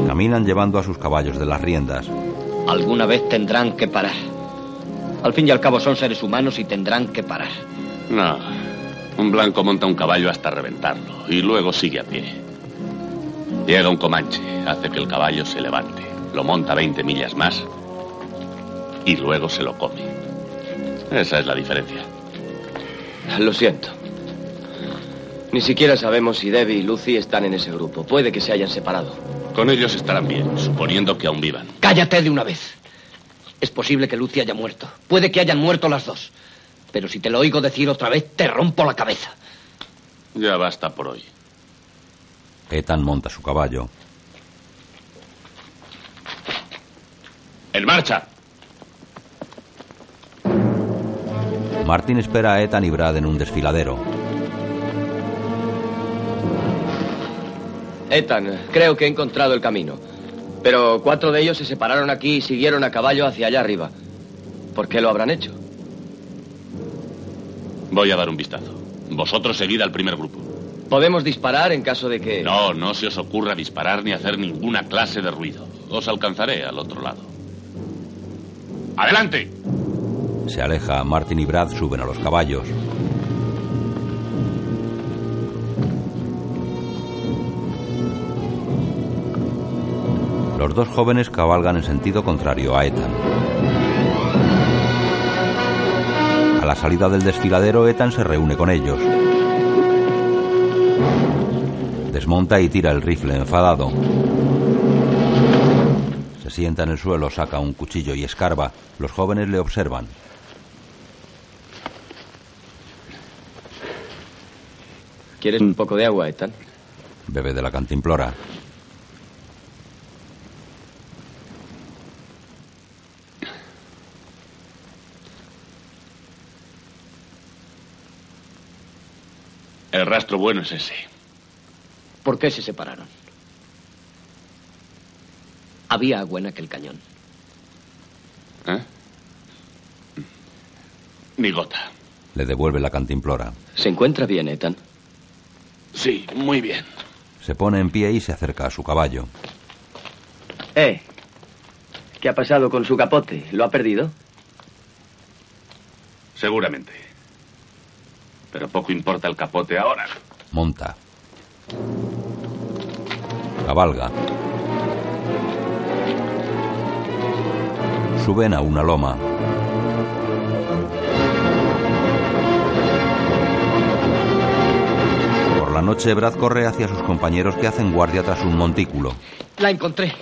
Caminan llevando a sus caballos de las riendas. Alguna vez tendrán que parar. Al fin y al cabo son seres humanos y tendrán que parar. No. Un blanco monta un caballo hasta reventarlo y luego sigue a pie. Llega un comanche, hace que el caballo se levante, lo monta 20 millas más y luego se lo come. Esa es la diferencia. Lo siento. Ni siquiera sabemos si Debbie y Lucy están en ese grupo. Puede que se hayan separado. Con ellos estarán bien, suponiendo que aún vivan. Cállate de una vez. Es posible que Lucy haya muerto. Puede que hayan muerto las dos. Pero si te lo oigo decir otra vez, te rompo la cabeza. Ya basta por hoy. Ethan monta su caballo. ¡En marcha! Martin espera a Ethan y Brad en un desfiladero. Ethan, creo que he encontrado el camino. Pero cuatro de ellos se separaron aquí y siguieron a caballo hacia allá arriba. ¿Por qué lo habrán hecho? Voy a dar un vistazo. Vosotros seguid al primer grupo. ¿Podemos disparar en caso de que... No, no se os ocurra disparar ni hacer ninguna clase de ruido. Os alcanzaré al otro lado. ¡Adelante! Se aleja. Martin y Brad suben a los caballos. Los dos jóvenes cabalgan en sentido contrario a Ethan. A la salida del desfiladero, Ethan se reúne con ellos. Desmonta y tira el rifle enfadado. Se sienta en el suelo, saca un cuchillo y escarba. Los jóvenes le observan. ¿Quieres un poco de agua, Ethan? Bebe de la cantimplora. El rastro bueno es ese. ¿Por qué se separaron? Había agua en aquel cañón. ¿Eh? Ni gota. Le devuelve la cantimplora. ¿Se encuentra bien, Ethan? Sí, muy bien. Se pone en pie y se acerca a su caballo. Eh, ¿qué ha pasado con su capote? ¿Lo ha perdido? Seguramente. Pero poco importa el capote ahora. Monta. Cabalga. Suben a una loma. La noche, Brad corre hacia sus compañeros que hacen guardia tras un montículo. La encontré.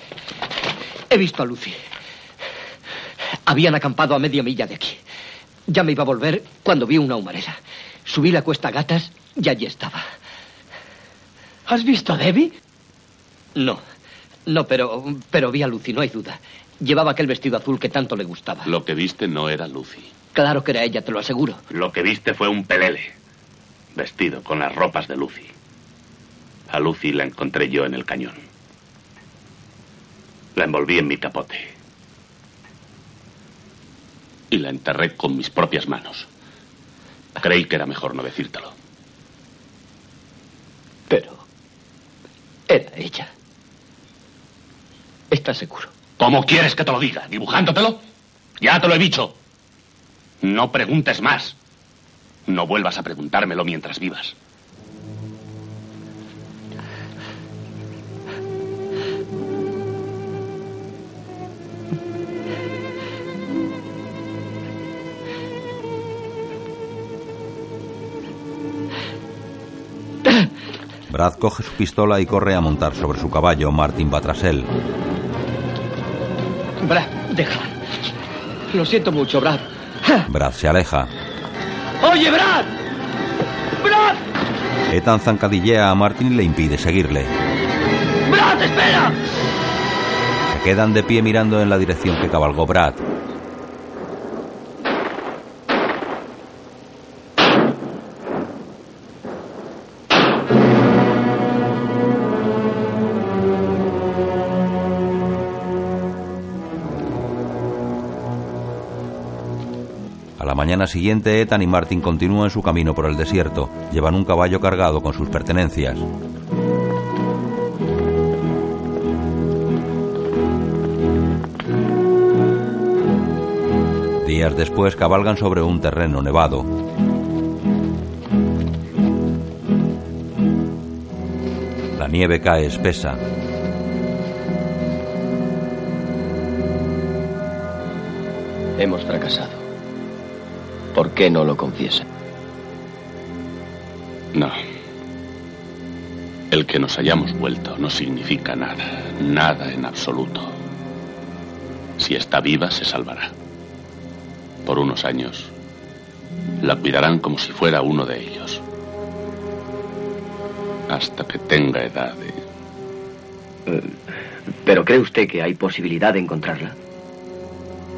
He visto a Lucy. Habían acampado a media milla de aquí. Ya me iba a volver cuando vi una humareda. Subí la cuesta a gatas y allí estaba. ¿Has visto a Debbie? No, no, pero, pero vi a Lucy, no hay duda. Llevaba aquel vestido azul que tanto le gustaba. Lo que viste no era Lucy. Claro que era ella, te lo aseguro. Lo que viste fue un pelele. Vestido con las ropas de Lucy. A Lucy la encontré yo en el cañón. La envolví en mi capote. Y la enterré con mis propias manos. Creí que era mejor no decírtelo. Pero era ella. ¿Estás seguro? ¿Cómo quieres que te lo diga? ¿Dibujándotelo? Ya te lo he dicho. No preguntes más. No vuelvas a preguntármelo mientras vivas. Brad coge su pistola y corre a montar sobre su caballo. Martin va tras él. Brad, déjala. Lo siento mucho, Brad. Brad se aleja. ¡Oye, Brad! ¡Brad! Ethan zancadillea a Martin y le impide seguirle. ¡Brad, espera! Se quedan de pie mirando en la dirección que cabalgó Brad. Mañana siguiente, Ethan y Martin continúan su camino por el desierto. Llevan un caballo cargado con sus pertenencias. Días después cabalgan sobre un terreno nevado. La nieve cae espesa. Hemos fracasado. ¿Por qué no lo confiesa? No. El que nos hayamos vuelto no significa nada. Nada en absoluto. Si está viva, se salvará. Por unos años, la cuidarán como si fuera uno de ellos. Hasta que tenga edad de... Eh, ¿Pero cree usted que hay posibilidad de encontrarla?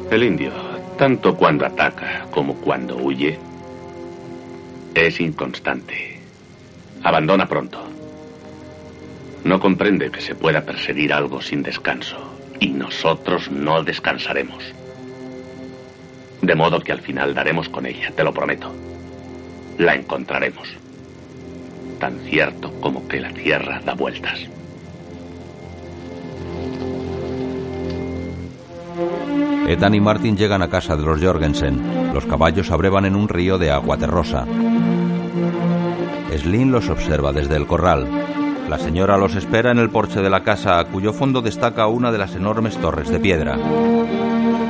El indio, tanto cuando ataca como cuando huye, es inconstante. Abandona pronto. No comprende que se pueda perseguir algo sin descanso. Y nosotros no descansaremos. De modo que al final daremos con ella, te lo prometo. La encontraremos. Tan cierto como que la tierra da vueltas. Ethan y Martin llegan a casa de los Jorgensen. Los caballos abrevan en un río de agua terrosa. Slim los observa desde el corral. La señora los espera en el porche de la casa, a cuyo fondo destaca una de las enormes torres de piedra.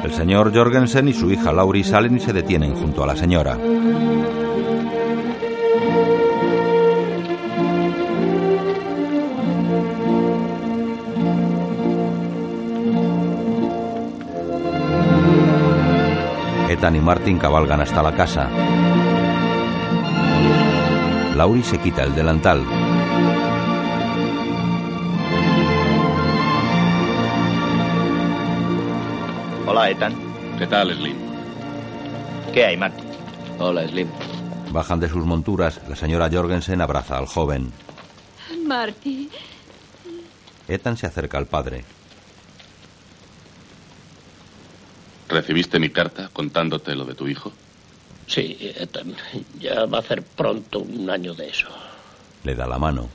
El señor Jorgensen y su hija Laurie salen y se detienen junto a la señora. Ethan y Martin cabalgan hasta la casa. Laurie se quita el delantal. Hola, Ethan. ¿Qué tal, Slim? ¿Qué hay, Martin? Hola, Slim. Bajan de sus monturas. La señora Jorgensen abraza al joven. Marty, Ethan se acerca al padre. ¿Recibiste mi carta contándote lo de tu hijo? Sí, Ethan. Ya va a hacer pronto un año de eso. Le da la mano.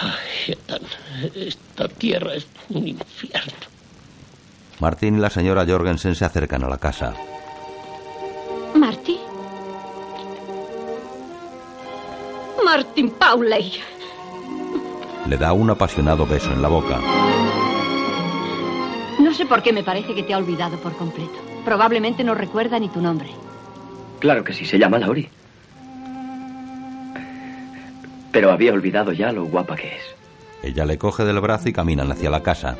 Ay, Ethan, esta tierra es un infierno. Martin y la señora Jorgensen se acercan a la casa. Marty. Martin Pauley. Le da un apasionado beso en la boca. No sé por qué me parece que te ha olvidado por completo. Probablemente no recuerda ni tu nombre. Claro que sí, se llama Laurie. Pero había olvidado ya lo guapa que es. Ella le coge del brazo y caminan hacia la casa.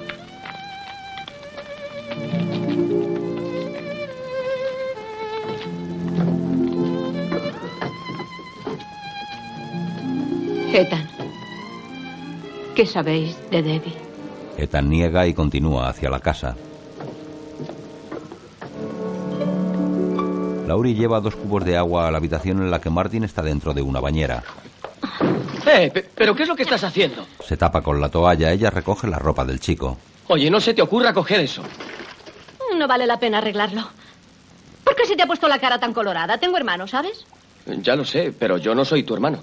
Ethan. ¿Qué sabéis de Debbie? Ethan niega y continúa hacia la casa. Laurie lleva dos cubos de agua a la habitación en la que Martin está dentro de una bañera. Eh, pe- ¿pero qué es lo que estás haciendo? Se tapa con la toalla, ella recoge la ropa del chico. Oye, no se te ocurra coger eso. No vale la pena arreglarlo. ¿Por qué se te ha puesto la cara tan colorada? Tengo hermanos, ¿sabes? Ya lo sé, pero yo no soy tu hermano.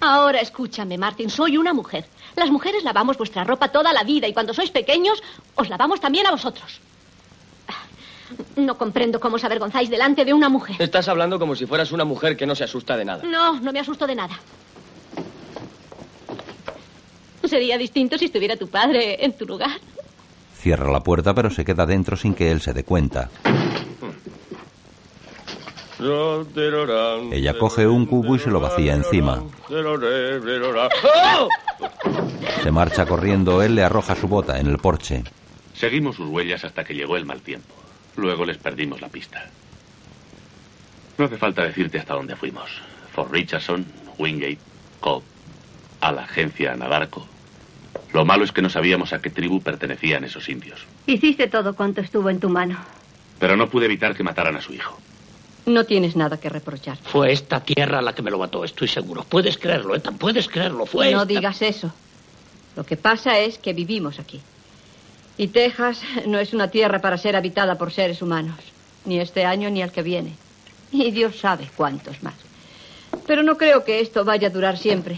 Ahora escúchame, Martin, soy una mujer. Las mujeres lavamos vuestra ropa toda la vida y cuando sois pequeños os lavamos también a vosotros. No comprendo cómo os avergonzáis delante de una mujer. Estás hablando como si fueras una mujer que no se asusta de nada. No, no me asusto de nada. Sería distinto si estuviera tu padre en tu lugar. Cierra la puerta pero se queda dentro sin que él se dé cuenta. Ella coge un cubo y se lo vacía encima. Se marcha corriendo, él le arroja su bota en el porche. Seguimos sus huellas hasta que llegó el mal tiempo. Luego les perdimos la pista. No hace falta decirte hasta dónde fuimos. Fort Richardson, Wingate, Cobb, a la agencia Anadarko. Lo malo es que no sabíamos a qué tribu pertenecían esos indios. Hiciste todo cuanto estuvo en tu mano. Pero no pude evitar que mataran a su hijo. No tienes nada que reprochar. Fue esta tierra la que me lo mató, estoy seguro. Puedes creerlo, Ethan, puedes creerlo. Fue no esta- digas eso. Lo que pasa es que vivimos aquí. Y Texas no es una tierra para ser habitada por seres humanos. Ni este año ni el que viene. Y Dios sabe cuántos más. Pero no creo que esto vaya a durar siempre.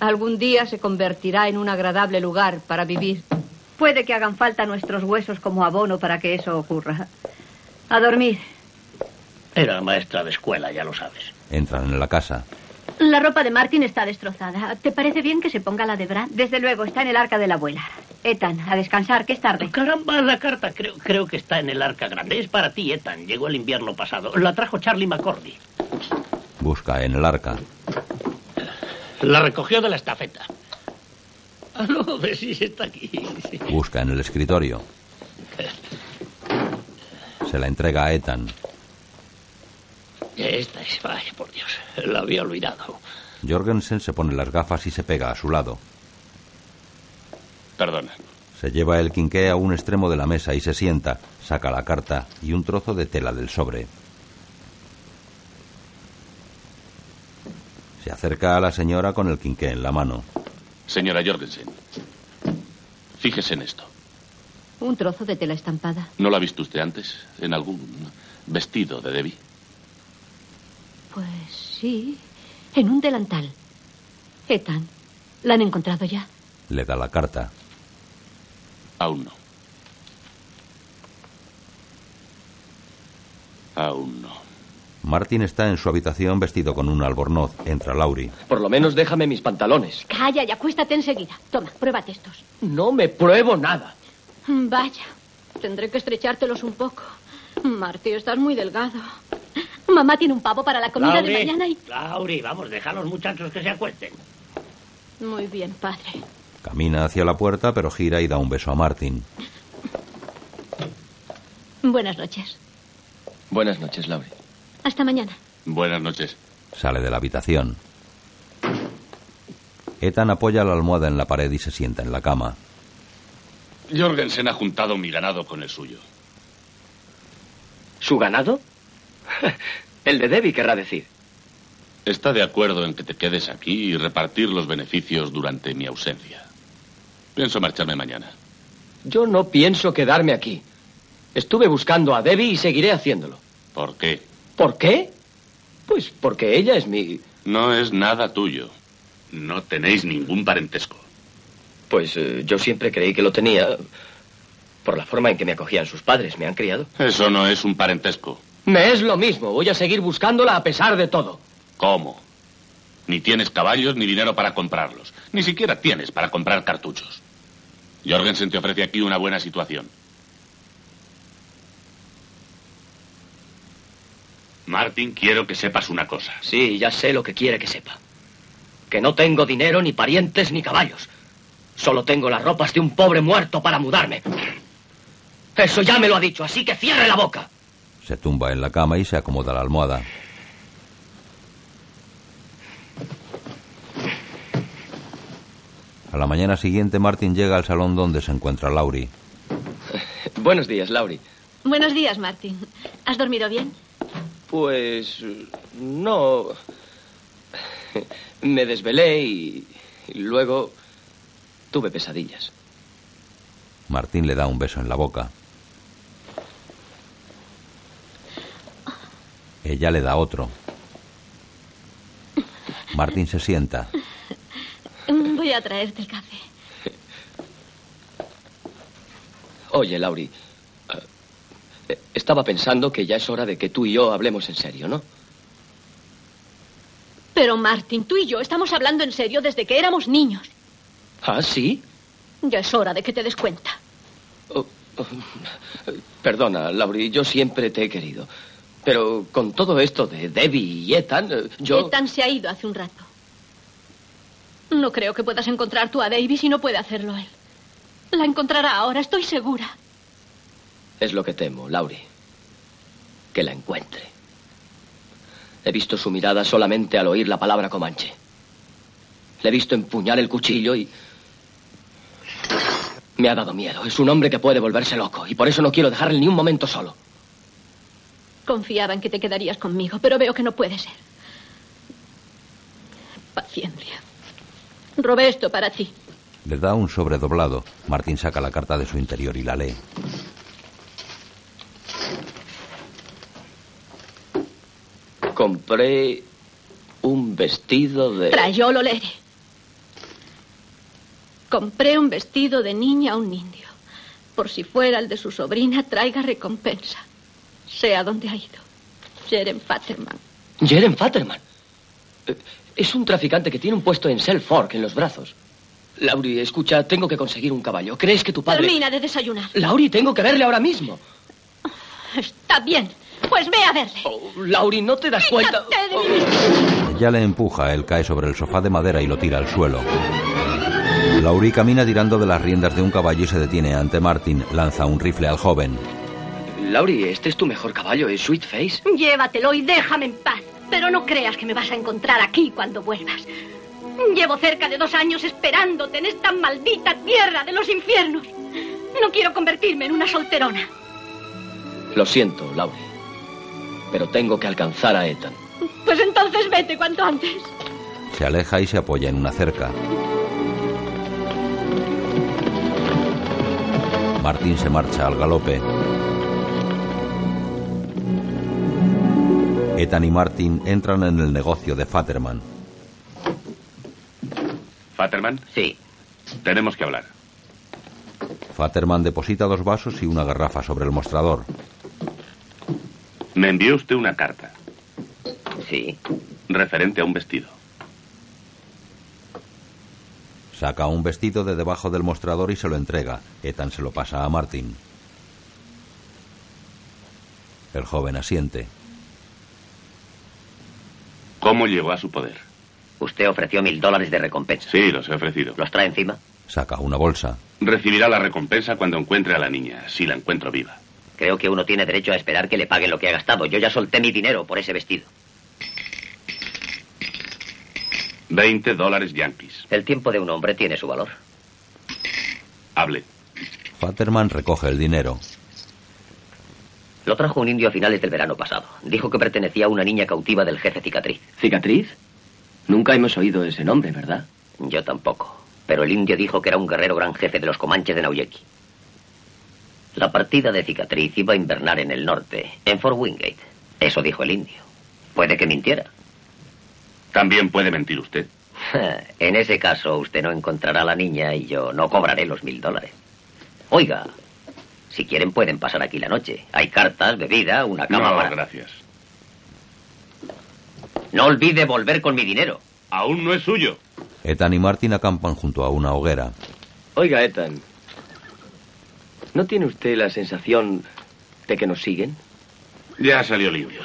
Algún día se convertirá en un agradable lugar para vivir. Puede que hagan falta nuestros huesos como abono para que eso ocurra. A dormir. Era maestra de escuela, ya lo sabes. Entran en la casa. La ropa de Martin está destrozada. ¿Te parece bien que se ponga la de Brad? Desde luego, está en el arca de la abuela. Ethan, a descansar, que es tarde. Caramba, la carta creo, creo que está en el arca grande. Es para ti, Ethan. Llegó el invierno pasado. La trajo Charlie McCordy. Busca en el arca. La recogió de la estafeta. Ah, no, ves si está aquí. sí. Busca en el escritorio. [LAUGHS] Se la entrega a Ethan. Esta es, ay, por Dios, la había olvidado. Jorgensen se pone las gafas y se pega a su lado. Perdona. Se lleva el quinqué a un extremo de la mesa y se sienta. Saca la carta y un trozo de tela del sobre. Se acerca a la señora con el quinqué en la mano. Señora Jorgensen, fíjese en esto. Un trozo de tela estampada. ¿No la ha visto usted antes en algún vestido de Debbie? Pues sí, en un delantal. Ethan, ¿la han encontrado ya? Le da la carta. Aún no. Aún no. Martin está en su habitación vestido con un albornoz. Entra Laurie. Por lo menos déjame mis pantalones. Calla y acuéstate enseguida. Toma, pruébate estos. No me pruebo nada. Vaya, tendré que estrechártelos un poco. Marty, estás muy delgado. Mamá tiene un pavo para la comida de Lauri, mañana y... Lauri, vamos, deja a los muchachos que se acuesten. Muy bien, padre. Camina hacia la puerta, pero gira y da un beso a Martin. Buenas noches. Buenas noches, Laurie. Hasta mañana. Buenas noches. Sale de la habitación. Ethan apoya la almohada en la pared y se sienta en la cama. Jorgensen ha juntado mi ganado con el suyo. ¿Su ganado? [LAUGHS] El de Debbie, querrá decir. Está de acuerdo en que te quedes aquí y repartir los beneficios durante mi ausencia. Pienso marcharme mañana. Yo no pienso quedarme aquí. Estuve buscando a Debbie y seguiré haciéndolo. ¿Por qué? ¿Por qué? Pues porque ella es mi... No es nada tuyo. No tenéis ningún parentesco. Pues eh, yo siempre creí que lo tenía por la forma en que me acogían sus padres. Me han criado. Eso no es un parentesco. Me es lo mismo. Voy a seguir buscándola a pesar de todo. ¿Cómo? Ni tienes caballos ni dinero para comprarlos. Ni siquiera tienes para comprar cartuchos. Jorgensen te ofrece aquí una buena situación. Martin, quiero que sepas una cosa. Sí, ya sé lo que quiere que sepa. Que no tengo dinero, ni parientes, ni caballos. Solo tengo las ropas de un pobre muerto para mudarme. Eso ya me lo ha dicho, así que cierre la boca. Se tumba en la cama y se acomoda la almohada. A la mañana siguiente, Martin llega al salón donde se encuentra Laurie. Buenos días, Laurie. Buenos días, Martín. ¿Has dormido bien? Pues no. Me desvelé y, y luego tuve pesadillas. Martín le da un beso en la boca. Ella le da otro. Martín se sienta. Voy a traerte el café. Oye, Laurie, eh, estaba pensando que ya es hora de que tú y yo hablemos en serio, ¿no? Pero, Martín, tú y yo estamos hablando en serio desde que éramos niños. ¿Ah, sí? Ya es hora de que te des cuenta. Oh, oh, perdona, Laurie, yo siempre te he querido. Pero con todo esto de Debbie y Ethan, eh, yo... Ethan se ha ido hace un rato. No creo que puedas encontrar tú a David si no puede hacerlo él. La encontrará ahora, estoy segura. Es lo que temo, Laurie. Que la encuentre. He visto su mirada solamente al oír la palabra Comanche. Le he visto empuñar el cuchillo y... Me ha dado miedo. Es un hombre que puede volverse loco y por eso no quiero dejarle ni un momento solo. Confiaba en que te quedarías conmigo, pero veo que no puede ser. Paciencia. Robé esto para ti. Le da un sobre doblado. Martín saca la carta de su interior y la lee. Compré un vestido de... Trae, yo lo leeré. Compré un vestido de niña a un indio. Por si fuera el de su sobrina, traiga recompensa. Sea donde ha ido. Jeren Fatterman. Jeren Fatterman. Eh, Es un traficante que tiene un puesto en Selfork en los brazos. Laurie, escucha, tengo que conseguir un caballo. ¿Crees que tu padre... Termina de desayunar. Laurie, tengo que verle ahora mismo. Está bien. Pues ve a verle. Laurie, ¿no te das cuenta? De vista. Ella le empuja, él cae sobre el sofá de madera y lo tira al suelo. Laurie camina tirando de las riendas de un caballo y se detiene ante Martin. Lanza un rifle al joven. Laurie, este es tu mejor caballo, es Sweet Face. Llévatelo y déjame en paz. Pero no creas que me vas a encontrar aquí cuando vuelvas. Llevo cerca de dos años esperándote en esta maldita tierra de los infiernos. No quiero convertirme en una solterona. Lo siento, Laurie. Pero tengo que alcanzar a Ethan. Pues entonces vete cuanto antes. Se aleja y se apoya en una cerca. Martín se marcha al galope. Ethan y Martin entran en el negocio de Fatterman. ¿Fatterman? Sí. Tenemos que hablar. Fatterman deposita dos vasos y una garrafa sobre el mostrador. Me envió usted una carta. Sí. Referente a un vestido. Saca un vestido de debajo del mostrador y se lo entrega. Ethan se lo pasa a Martin. El joven asiente. ¿Cómo llegó a su poder? Usted ofreció mil dólares de recompensa. Sí, los he ofrecido. ¿Los trae encima? Saca una bolsa. Recibirá la recompensa cuando encuentre a la niña, si la encuentro viva. Creo que uno tiene derecho a esperar que le paguen lo que ha gastado. Yo ya solté mi dinero por ese vestido. 20 dólares yankees. El tiempo de un hombre tiene su valor. Hable. Fatterman recoge el dinero. Lo trajo un indio a finales del verano pasado. Dijo que pertenecía a una niña cautiva del jefe Cicatriz. ¿Cicatriz? Nunca hemos oído ese nombre, ¿verdad? Yo tampoco. Pero el indio dijo que era un guerrero gran jefe de los comanches de Nauyeki. La partida de cicatriz iba a invernar en el norte, en Fort Wingate. Eso dijo el indio. Puede que mintiera. También puede mentir usted. [LAUGHS] En ese caso, usted no encontrará a la niña y yo no cobraré los mil dólares. Oiga, si quieren pueden pasar aquí la noche. Hay cartas, bebida, una cama No, para... gracias. No olvide volver con mi dinero. Aún no es suyo. Ethan y Martin acampan junto a una hoguera. Oiga, Ethan. ¿No tiene usted la sensación de que nos siguen? Ya salió limpio.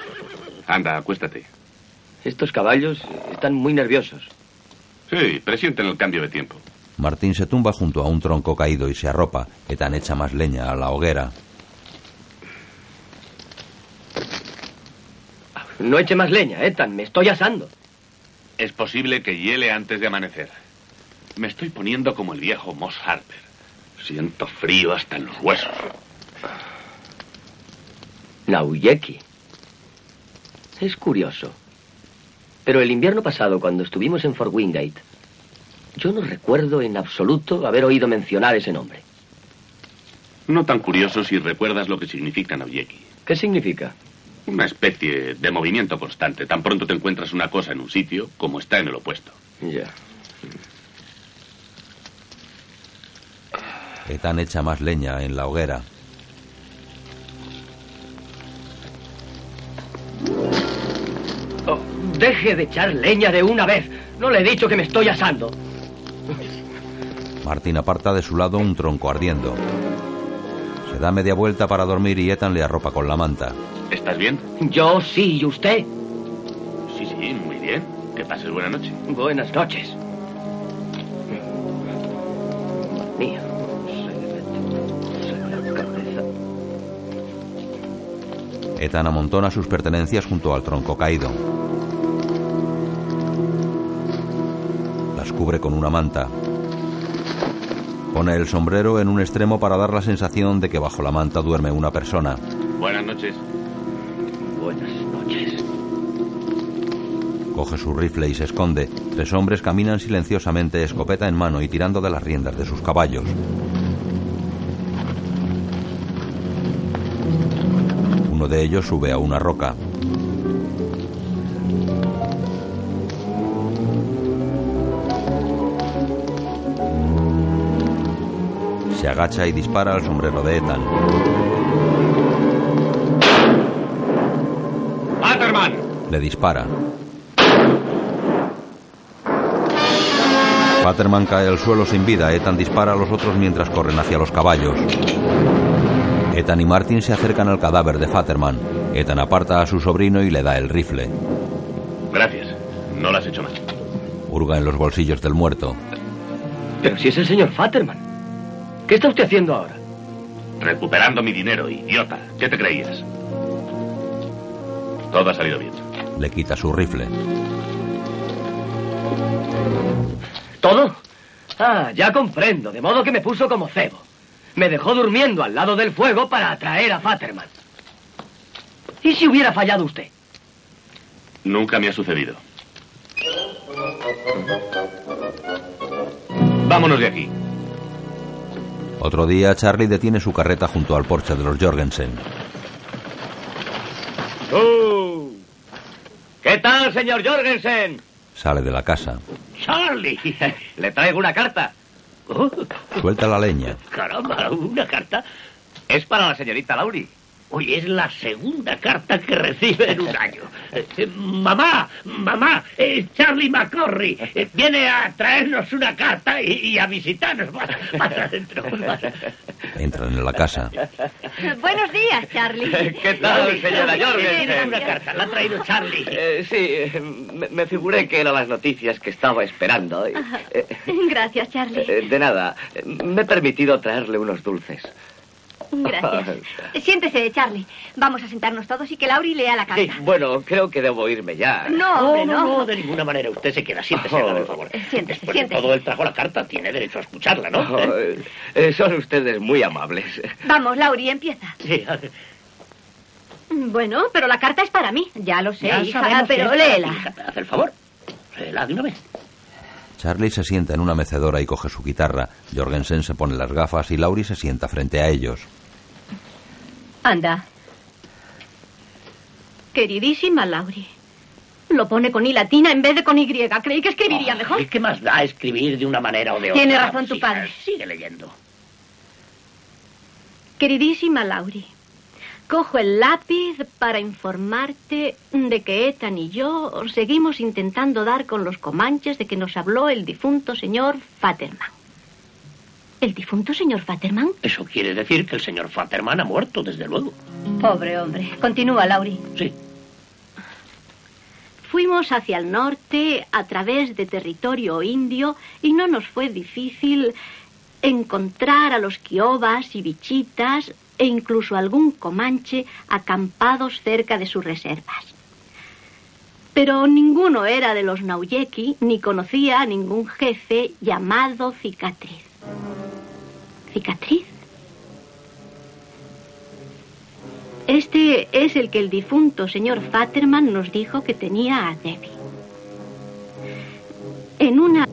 Anda, acuéstate. Estos caballos están muy nerviosos. Sí, presienten el cambio de tiempo. Martín se tumba junto a un tronco caído y se arropa. Ethan echa más leña a la hoguera. No eche más leña, Ethan. Me estoy asando. Es posible que hiele antes de amanecer. Me estoy poniendo como el viejo Moss Harper. Siento frío hasta en los huesos. Nauyeki. Es curioso. Pero el invierno pasado, cuando estuvimos en Fort Wingate, yo no recuerdo en absoluto haber oído mencionar ese nombre. No tan curioso si recuerdas lo que significa Nauyeki. ¿Qué significa? Una especie de movimiento constante. Tan pronto te encuentras una cosa en un sitio como está en el opuesto. Ya. Ethan echa más leña en la hoguera. Oh, deje de echar leña de una vez. No le he dicho que me estoy asando. Martín aparta de su lado un tronco ardiendo. Se da media vuelta para dormir y Ethan le arropa con la manta. ¿Estás bien? Yo sí, ¿y usted? Sí, sí, muy bien. Que pases buena noche. Buenas noches. Mía. Ethan amontona sus pertenencias junto al tronco caído. Las cubre con una manta. Pone el sombrero en un extremo para dar la sensación de que bajo la manta duerme una persona. Buenas noches. Buenas noches. Coge su rifle y se esconde. Tres hombres caminan silenciosamente, escopeta en mano y tirando de las riendas de sus caballos. Uno de ellos sube a una roca. Se agacha y dispara al sombrero de Ethan. ¡Waterman! Le dispara. Paterman cae al suelo sin vida. Ethan dispara a los otros mientras corren hacia los caballos. Ethan y Martin se acercan al cadáver de Fatterman. Ethan aparta a su sobrino y le da el rifle. Gracias. No lo has hecho mal. Hurga en los bolsillos del muerto. Pero si es el señor Fatterman. ¿Qué está usted haciendo ahora? Recuperando mi dinero, idiota. ¿Qué te creías? Todo ha salido bien. Le quita su rifle. ¿Todo? Ah, ya comprendo. De modo que me puso como cebo. Me dejó durmiendo al lado del fuego para atraer a Fatterman. ¿Y si hubiera fallado usted? Nunca me ha sucedido. Vámonos de aquí. Otro día, Charlie detiene su carreta junto al porche de los Jorgensen. ¡Oh! ¿Qué tal, señor Jorgensen? Sale de la casa. Charlie, [LAUGHS] le traigo una carta. Suelta la leña. Caramba, una carta. Es para la señorita Lauri. Hoy es la segunda carta que recibe en un año. Eh, eh, mamá, mamá, eh, Charlie McCorry eh, viene a traernos una carta y, y a visitarnos. Pasa, pasa adentro. pasa. Entran en la casa. Buenos días, Charlie. ¿Qué tal, señora Jorgensen? una carta, la ha traído Charlie. Eh, sí, eh, me, me figuré que eran las noticias que estaba esperando. Eh, eh, Gracias, Charlie. eh, de nada, eh, me he permitido traerle unos dulces. [LAUGHS] Gracias. Siéntese, Charlie. Vamos a sentarnos todos y que Lauri lea la carta. Sí, bueno, creo que debo irme ya. No, hombre, no, no. no, de ninguna manera. Usted se queda. Siéntese, Oh. hágame el favor. Siéntese, Después de siéntese. todo, él trajo la carta. Tiene derecho a escucharla, ¿no? Oh, eh, eh, son ustedes muy amables. Vamos, Lauri, empieza. Sí, Bueno, pero la carta es para mí. Ya lo sé, ya hija, pero léela. hija. Haz el favor. Léela de una vez. Charlie se sienta en una mecedora y coge su guitarra. Jorgensen se pone las gafas y Laurie se sienta frente a ellos. Anda. Queridísima Lauri. Lo pone con I latina en vez de con Y. Creí que escribiría mejor. ¿Y qué más da escribir de una manera o de otra? Tiene razón tu padre. Sigue leyendo. Queridísima Lauri, cojo el lápiz para informarte de que Ethan y yo seguimos intentando dar con los comanches de que nos habló el difunto señor Fatterman. ¿El difunto señor Fatterman? Eso quiere decir que el señor Fatterman ha muerto, desde luego. Pobre hombre. Continúa, Lauri. Sí. Fuimos hacia el norte a través de territorio indio y no nos fue difícil encontrar a los kiobas y bichitas e incluso algún comanche acampados cerca de sus reservas. Pero ninguno era de los Nauyeki ni conocía a ningún jefe llamado Cicatriz. ¿Cicatriz? Este es el que el difunto señor Fatterman nos dijo que tenía a Debbie. En una,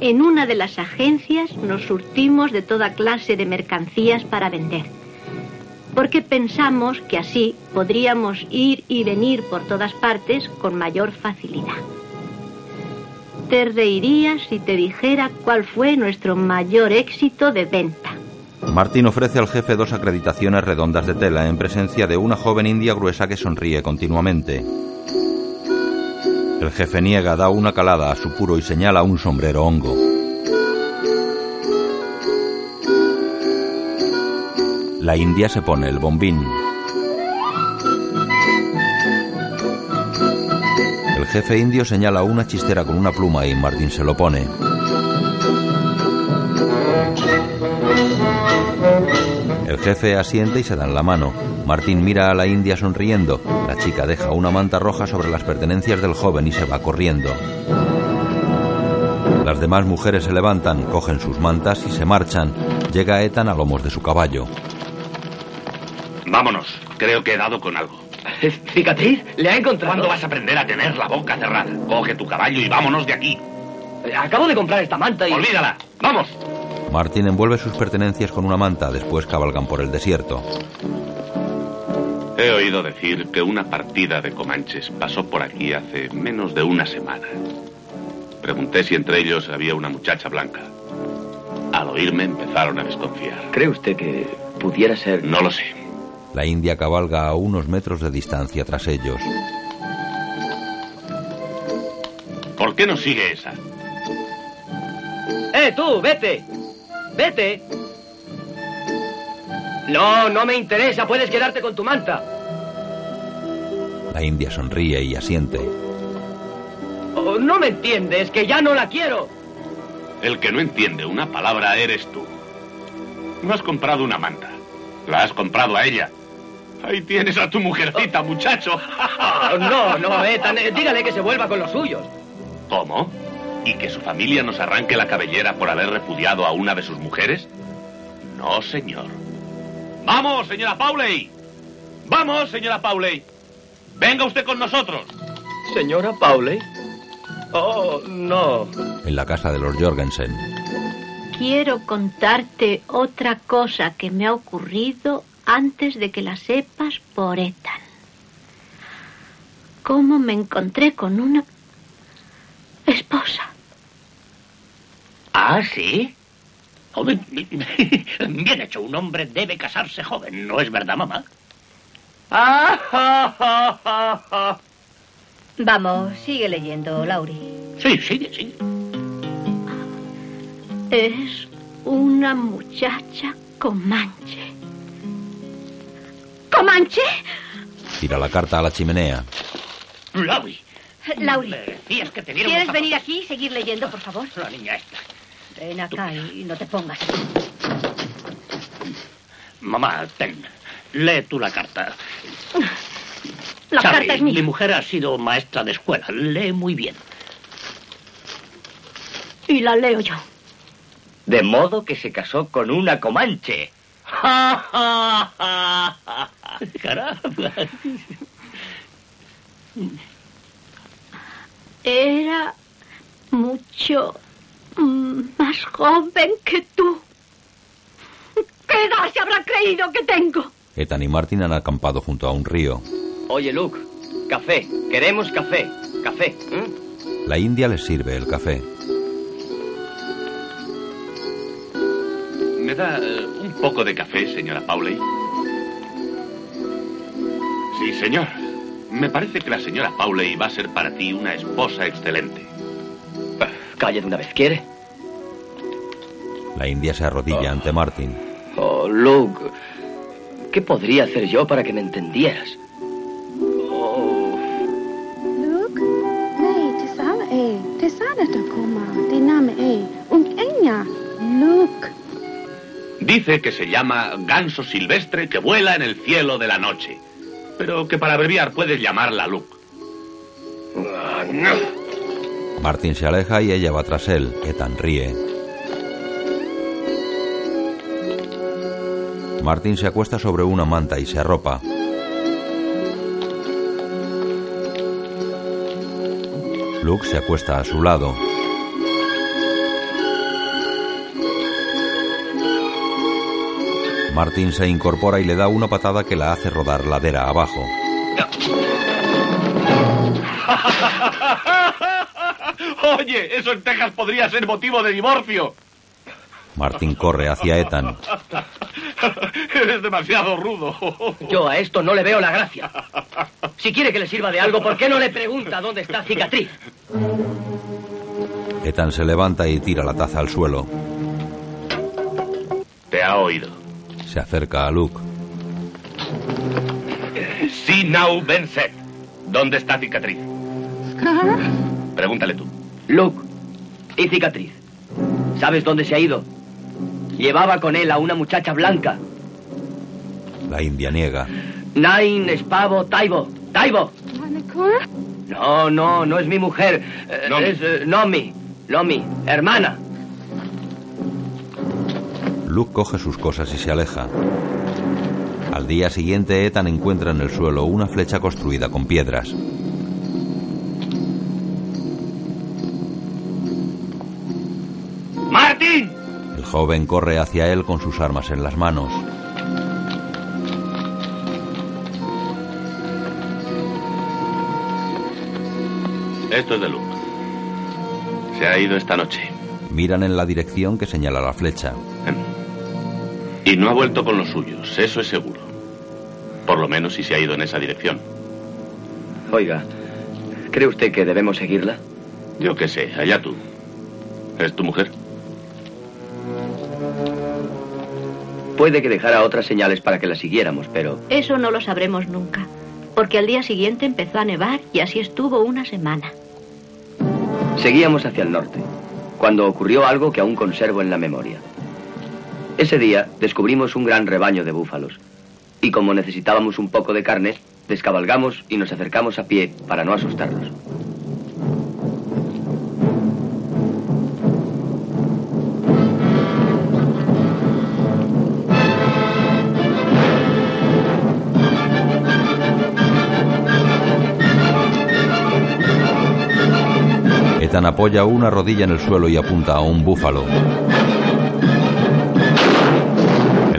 en una de las agencias nos surtimos de toda clase de mercancías para vender. Porque pensamos que así podríamos ir y venir por todas partes con mayor facilidad. Te reirías si te dijera cuál fue nuestro mayor éxito de venta. Martín ofrece al jefe dos acreditaciones redondas de tela en presencia de una joven india gruesa que sonríe continuamente. El jefe niega, da una calada a su puro y señala un sombrero hongo. La india se pone el bombín. Jefe indio señala una chistera con una pluma y Martín se lo pone. El jefe asiente y se dan la mano. Martín mira a la india sonriendo. La chica deja una manta roja sobre las pertenencias del joven y se va corriendo. Las demás mujeres se levantan, cogen sus mantas y se marchan. Llega Ethan a lomos de su caballo. Vámonos. Creo que he dado con algo. ¿Cicatriz? ¿Le ha encontrado? ¿Cuándo vas a aprender a tener la boca cerrada? Coge tu caballo y vámonos de aquí. Eh, Acabo de comprar esta manta y... Olvídala. ¡Vamos! Martín envuelve sus pertenencias con una manta, después cabalgan por el desierto. He oído decir que una partida de comanches pasó por aquí hace menos de una semana. Pregunté si entre ellos había una muchacha blanca. Al oírme empezaron a desconfiar. ¿Cree usted que pudiera ser...? No lo sé. La india cabalga a unos metros de distancia tras ellos. ¿Por qué no sigue esa? ¡Eh, tú, vete! ¡Vete! No, no me interesa. Puedes quedarte con tu manta. La india sonríe y asiente. Oh, no me entiendes, que ya no la quiero. El que no entiende una palabra eres tú. No has comprado una manta. La has comprado a ella. Ahí tienes a tu mujercita, muchacho. Oh, no, no, Ethan. eh, dígale que se vuelva con los suyos. ¿Cómo? ¿Y que su familia nos arranque la cabellera por haber repudiado a una de sus mujeres? No, señor. ¡Vamos, señora Pauley! ¡Vamos, señora Pauley! ¡Venga usted con nosotros! ¿Señora Pauley? Oh, no. En la casa de los Jorgensen. Quiero contarte otra cosa que me ha ocurrido antes de que la sepas por Ethan. Cómo me encontré con una esposa. ¿Ah, sí? [LAUGHS] Bien hecho. Un hombre debe casarse joven, ¿no es verdad, mamá? [LAUGHS] Vamos, sigue leyendo, Lauri. Sí, sigue, sigue. Es una muchacha comanche. ¿Comanche? Tira la carta a la chimenea. Lauri, Lauri, que te ¿quieres venir aquí y seguir leyendo, por favor? La niña esta. Ven acá y no te pongas. Mamá, ten. Lee tú la carta. La carta es mía. Mi mujer ha sido maestra de escuela. Lee muy bien. Y la leo yo. De modo que se casó con una comanche. [LAUGHS] Caramba. Era mucho más joven que tú. ¿Qué edad se habrá creído que tengo? Ethan y Martin han acampado junto a un río. Oye, Luke, café. Queremos café. Café. ¿eh? La india les sirve el café. ¿Me da eh, un poco de café, señora Pauley? Sí, señor. Me parece que la señora Pauley va a ser para ti una esposa excelente. Calla de una vez, ¿quiere? La india se arrodilla ante Martin. Oh, Luke, ¿qué podría hacer yo para que me entendieras? Dice que se llama ganso silvestre que vuela en el cielo de la noche. Pero que para abreviar puedes llamarla Luke. Martin se aleja y ella va tras él. Ethan ríe. Martin se acuesta sobre una manta y se arropa. Luke se acuesta a su lado. Martin se incorpora y le da una patada que la hace rodar ladera abajo. [LAUGHS] Oye, eso en Texas podría ser motivo de divorcio. Martin corre hacia Ethan. [LAUGHS] Eres demasiado rudo. yo a esto no le veo la gracia. Si quiere que le sirva de algo, ¿por qué no le pregunta dónde está cicatriz? Ethan se levanta y tira la taza al suelo. Te ha oído. Se acerca a Luke. Sí, now, Ben Seth. ¿Dónde está cicatriz? Pregúntale tú. Luke, y cicatriz. ¿Sabes dónde se ha ido? Llevaba con él a una muchacha blanca. La india niega. Nine, Spavo, Taibo. ¡Taibo! No, no, no es mi mujer. Nomi. Es eh, Nomi. Nomi, hermana. Luke coge sus cosas y se aleja. Al día siguiente, Ethan encuentra en el suelo una flecha construida con piedras. ¡Martín! El joven corre hacia él con sus armas en las manos. Esto es de Luke. Se ha ido esta noche. Miran en la dirección que señala la flecha. Y no ha vuelto con los suyos, eso es seguro. Por lo menos si se ha ido en esa dirección. Oiga, ¿cree usted que debemos seguirla? Yo qué sé, allá tú. ¿Es tu mujer? Puede que dejara otras señales para que la siguiéramos, pero Eso no lo sabremos nunca, porque al día siguiente empezó a nevar y así estuvo una semana. seguíamos hacia el norte, cuando ocurrió algo que aún conservo en la memoria. Ese día descubrimos un gran rebaño de búfalos, y como necesitábamos un poco de carne, descabalgamos y nos acercamos a pie para no asustarlos. Ethan apoya una rodilla en el suelo y apunta a un búfalo.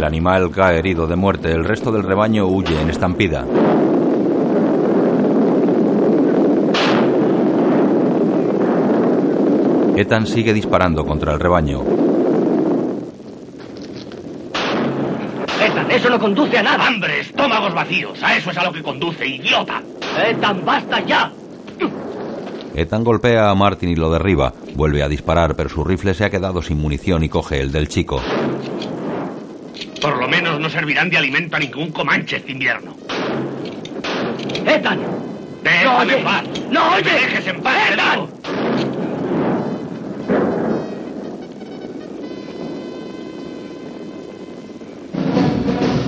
El animal cae herido de muerte. El resto del rebaño huye en estampida. Ethan sigue disparando contra el rebaño. Ethan, eso no conduce a nada. ¡Hambre! ¡Estómagos vacíos! A eso es a lo que conduce, idiota. Ethan, basta ya. Ethan golpea a Martin y lo derriba. Vuelve a disparar, pero su rifle se ha quedado sin munición y coge el del chico. Por lo menos no servirán de alimento a ningún comanche este invierno. Ethan. Déjame No, oye. en paz. No, oye. me dejes en paz, Ethan. digo.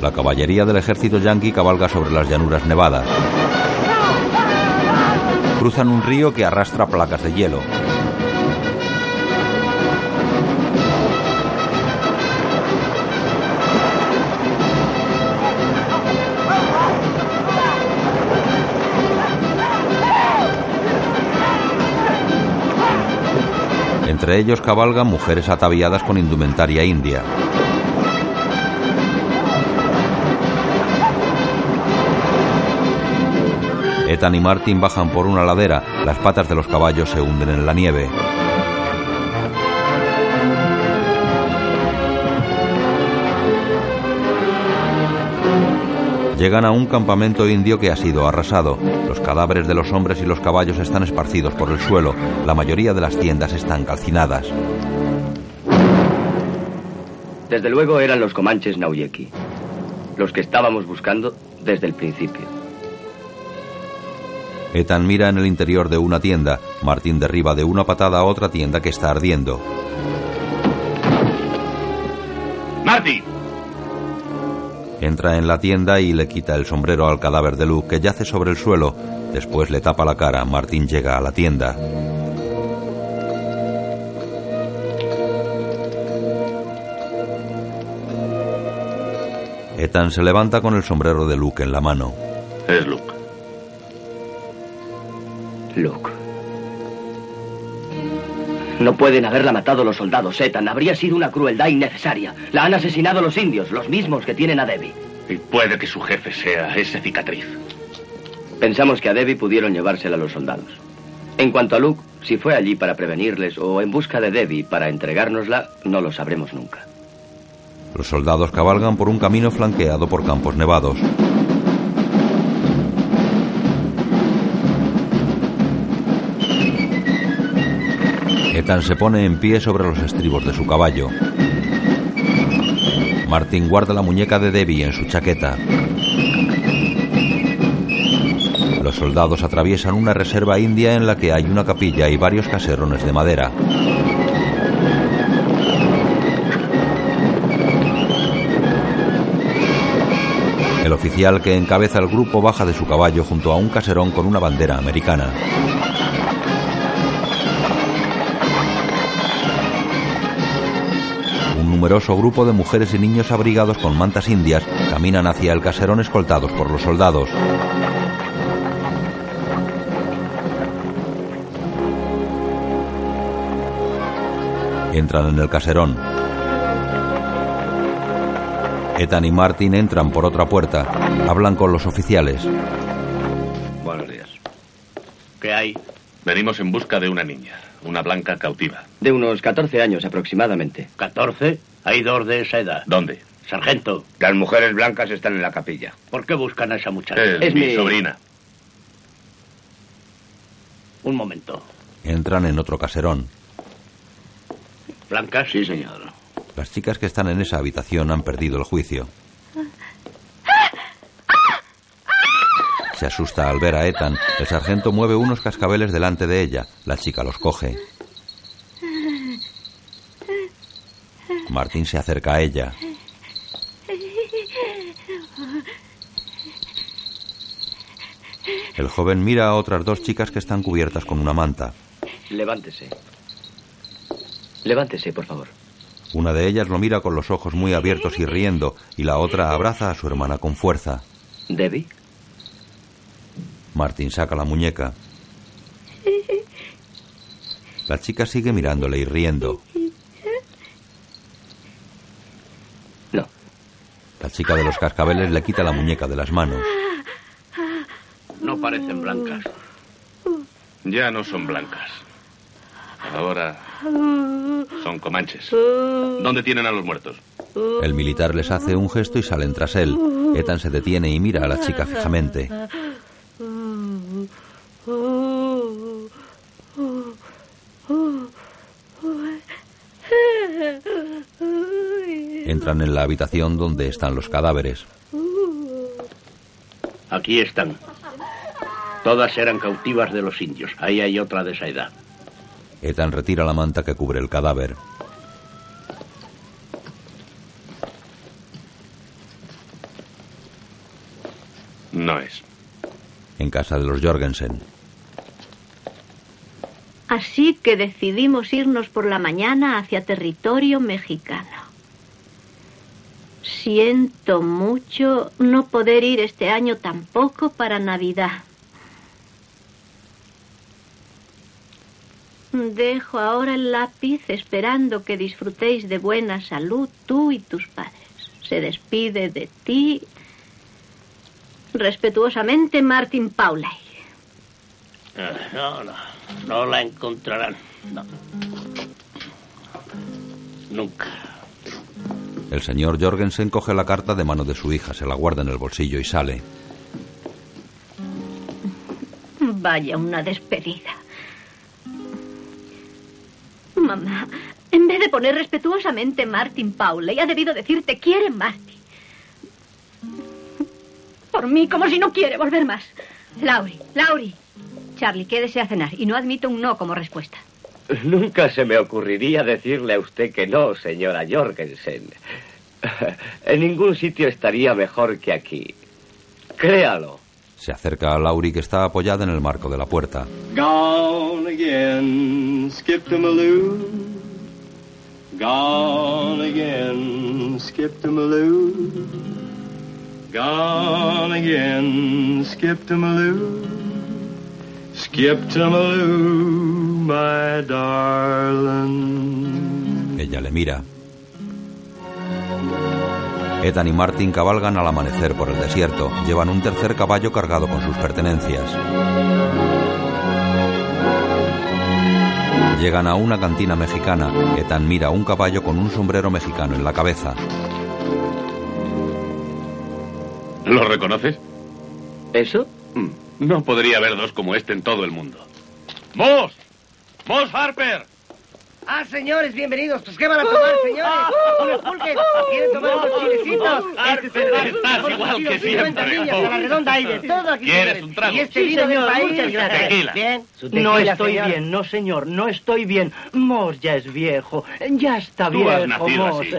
La caballería del ejército yanqui cabalga sobre las llanuras nevadas. Cruzan un río que arrastra placas de hielo. Entre ellos cabalgan mujeres ataviadas con indumentaria india. Ethan y Martin bajan por una ladera, las patas de los caballos se hunden en la nieve. Llegan a un campamento indio que ha sido arrasado. Los cadáveres de los hombres y los caballos están esparcidos por el suelo. La mayoría de las tiendas están calcinadas. Desde luego eran los comanches Nauyeki. Los que estábamos buscando desde el principio. Ethan mira en el interior de una tienda. Martin derriba de una patada a otra tienda que está ardiendo. ¡Marty! Entra en la tienda y le quita el sombrero al cadáver de Luke que yace sobre el suelo. Después le tapa la cara. Martin llega a la tienda. Ethan se levanta con el sombrero de Luke en la mano. Es Luke. Luke. No pueden haberla matado los soldados, Ethan. Habría sido una crueldad innecesaria. La han asesinado los indios, los mismos que tienen a Debbie. Y puede que su jefe sea ese cicatriz. Pensamos que a Debbie pudieron llevársela los soldados. En cuanto a Luke, si fue allí para prevenirles o en busca de Debbie para entregárnosla, no lo sabremos nunca. Los soldados cabalgan por un camino flanqueado por campos nevados. Se pone en pie sobre los estribos de su caballo. Martin guarda la muñeca de Debbie en su chaqueta. Los soldados atraviesan una reserva india en la que hay una capilla y varios caserones de madera. El oficial que encabeza el grupo baja de su caballo junto a un caserón con una bandera americana. Numeroso grupo de mujeres y niños abrigados con mantas indias caminan hacia el caserón escoltados por los soldados. Entran en el caserón. Ethan y Martin entran por otra puerta. Hablan con los oficiales. Buenos días. ¿Qué hay? Venimos en busca de una niña, una blanca cautiva. De unos 14 años aproximadamente. ¿14? Hay dos de esa edad. ¿Dónde? Sargento. Las mujeres blancas están en la capilla. ¿Por qué buscan a esa muchacha? Es mi sobrina. Un momento. Entran en otro caserón. ¿Blancas? Sí, señor. Las chicas que están en esa habitación han perdido el juicio. Se asusta al ver a Ethan. El sargento mueve unos cascabeles delante de ella. La chica los coge. Martín se acerca a ella. El joven mira a otras dos chicas que están cubiertas con una manta. Levántese. Levántese, por favor. Una de ellas lo mira con los ojos muy abiertos y riendo, y la otra abraza a su hermana con fuerza. ¿Debbie? Martín saca la muñeca. La chica sigue mirándole y riendo. No. La chica de los cascabeles le quita la muñeca de las manos. No parecen blancas. Ya no son blancas. Ahora son comanches. ¿Dónde tienen a los muertos? El militar les hace un gesto y salen tras él. Ethan se detiene y mira a la chica fijamente. Entran en la habitación donde están los cadáveres. Aquí están. Todas eran cautivas de los indios. Ahí hay otra de esa edad. Ethan retira la manta que cubre el cadáver. No es. En casa de los Jorgensen. Así que decidimos irnos por la mañana hacia territorio mexicano. Siento mucho no poder ir este año tampoco para Navidad. Dejo ahora el lápiz esperando que disfrutéis de buena salud tú y tus padres. Se despide de ti respetuosamente Martin Paulay. Eh, No, no, no la encontrarán. No. Nunca. El señor Jorgensen coge la carta de mano de su hija, se la guarda en el bolsillo y sale. Vaya una despedida. Mamá, en vez de poner respetuosamente Martin Pauley, ha debido decirte quiere Marty. Por mí, como si no quiere volver más. Lauri, Lauri. Charlie, quédese a cenar y no admito un no como respuesta. Nunca se me ocurriría decirle a usted que no, señora Jorgensen. En ningún sitio estaría mejor que aquí. Créalo. Se acerca a Lauri que está apoyada en el marco de la puerta. Gone again, skip to Maloo. Gone again, skip to Maloo. Gone again, skip to. Skip to my darling. Ella le mira. Ethan y Martin cabalgan al amanecer por el desierto. Llevan un tercer caballo cargado con sus pertenencias. Llegan a una cantina mexicana. Ethan mira un caballo con un sombrero mexicano en la cabeza. ¿Lo reconoces? ¿Eso? Mm, No podría haber dos como este en todo el mundo. ¡Moss! ¡Moss Harper! Ah, señores, bienvenidos. Pues, ¿qué van a tomar, señores? Unos pulques. ¿Quieren tomar unos chilecitos? Este es el. Estás igual que 50 siempre. niñas a la redonda hay de todo aquí. ¿Quieres señores. un trago? Y este Sí, vino del señor, país. muchas gracias. Tequila. Bien. Su No tequila, estoy señor. bien, no señor, no estoy bien. Moss ya es viejo, ya está Tú has viejo, nacido Moss. así.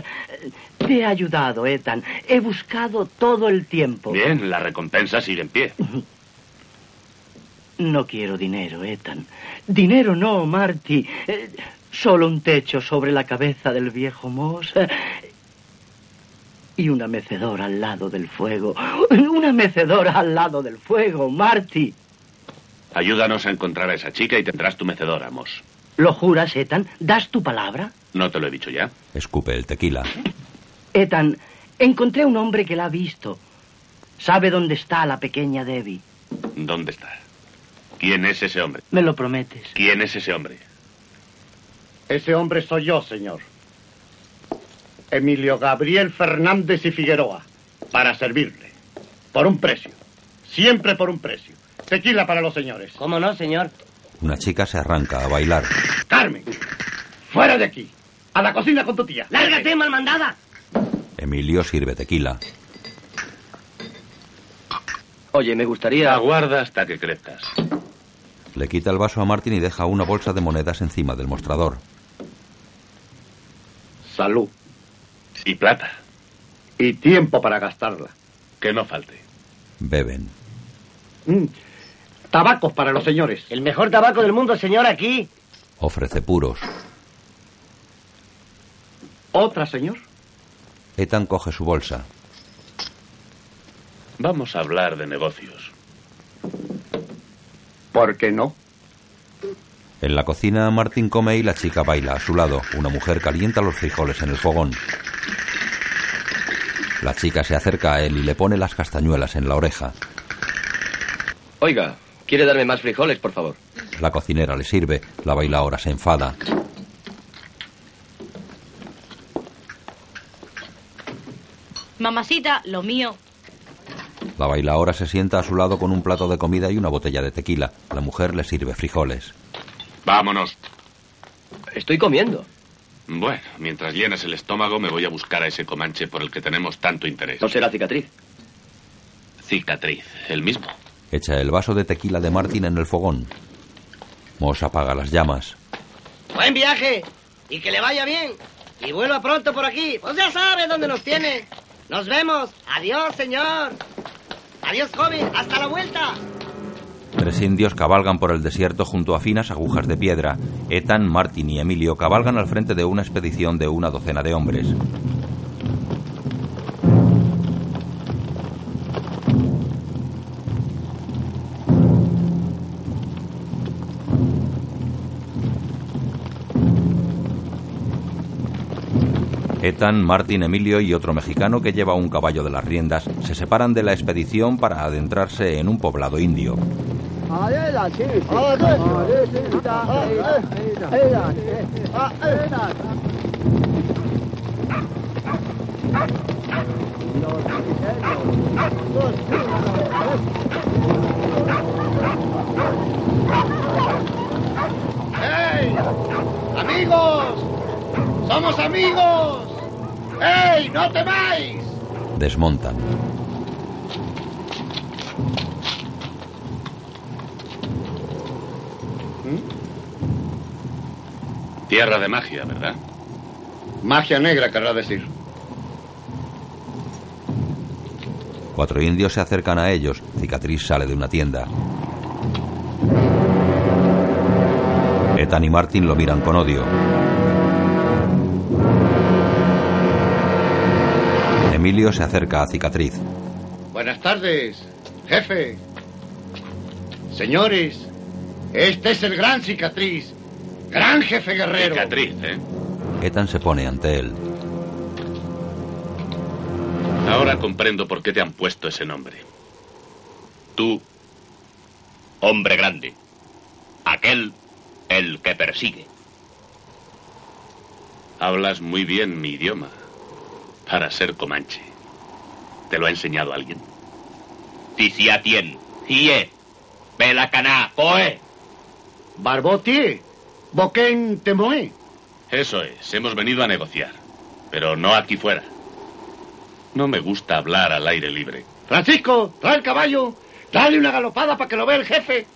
Te he ayudado, Ethan. He buscado todo el tiempo. Bien, la recompensa sigue en pie. No quiero dinero, Ethan. Dinero no, Marty. Eh, solo un techo sobre la cabeza del viejo Moss. eh, y una mecedora al lado del fuego. Una mecedora al lado del fuego, Marty. Ayúdanos a encontrar a esa chica y tendrás tu mecedora, Moss. ¿Lo juras, Ethan? ¿Das tu palabra? ¿No te lo he dicho ya? Escupe el tequila. Ethan, encontré a un hombre que la ha visto. Sabe dónde está la pequeña Debbie. ¿Dónde está? ¿Quién es ese hombre? ¿Me lo prometes? ¿Quién es ese hombre? Ese hombre soy yo, señor. Emilio Gabriel Fernández y Figueroa. Para servirle. Por un precio. Siempre por un precio. Tequila para los señores. ¿Cómo no, señor? Una chica se arranca a bailar. Carmen, fuera de aquí. A la cocina con tu tía. ¡Lárgate, malmandada! Emilio sirve tequila. Oye, me gustaría... Aguarda hasta que crezcas. Le quita el vaso a Martin y deja una bolsa de monedas encima del mostrador. Salud. Y plata. Y tiempo para gastarla. Que no falte. Beben. Mm. Tabacos para los señores. El mejor tabaco del mundo, señor, aquí. Ofrece puros. ¿Otra, señor? Ethan coge su bolsa. Vamos a hablar de negocios. ¿Por qué no? En la cocina, Martin come y la chica baila a su lado. Una mujer calienta los frijoles en el fogón. La chica se acerca a él y le pone las castañuelas en la oreja. Oiga, ¿quiere darme más frijoles, por favor? La cocinera le sirve. La bailaora se enfada. Mamacita, lo mío. La bailaora se sienta a su lado con un plato de comida y una botella de tequila. La mujer le sirve frijoles. Vámonos. Estoy comiendo. Bueno, mientras llenas el estómago me voy a buscar a ese comanche por el que tenemos tanto interés. ¿No será cicatriz? Cicatriz, el mismo. Echa el vaso de tequila de Martin en el fogón. Moss apaga las llamas. Buen viaje. Y que le vaya bien. Y vuelva pronto por aquí. Pues ya sabe dónde nos tiene. Nos vemos. Adiós, señor. Adiós, joven. Hasta la vuelta. Tres indios cabalgan por el desierto junto a finas agujas de piedra. Ethan, Martin y Emilio cabalgan al frente de una expedición de una docena de hombres. Ethan, Martin, Emilio y otro mexicano que lleva un caballo de las riendas se separan de la expedición para adentrarse en un poblado indio. ¡Ey! ¡Amigos! ¡Somos amigos! ¡Ey! ¡No temáis! Desmontan. Tierra de magia, ¿verdad? Magia negra, querrá decir. Cuatro indios se acercan a ellos. Cicatriz sale de una tienda. Ethan y Martin lo miran con odio. Emilio se acerca a Cicatriz. Buenas tardes, jefe. Señores, este es el gran cicatriz. Gran jefe guerrero. Cicatriz, ¿eh? Ethan se pone ante él. Ahora comprendo por qué te han puesto ese nombre. Tú, hombre grande. Aquel, el que persigue. Hablas muy bien mi idioma para ser comanche. ¿Te lo ha enseñado alguien? Tisiatien, Cie, Belacaná, Coe. Barbotie, Boquén Temoé. Eso es, hemos venido a negociar. Pero no aquí fuera. No me gusta hablar al aire libre. Francisco, trae el caballo. Dale una galopada para que lo vea el jefe.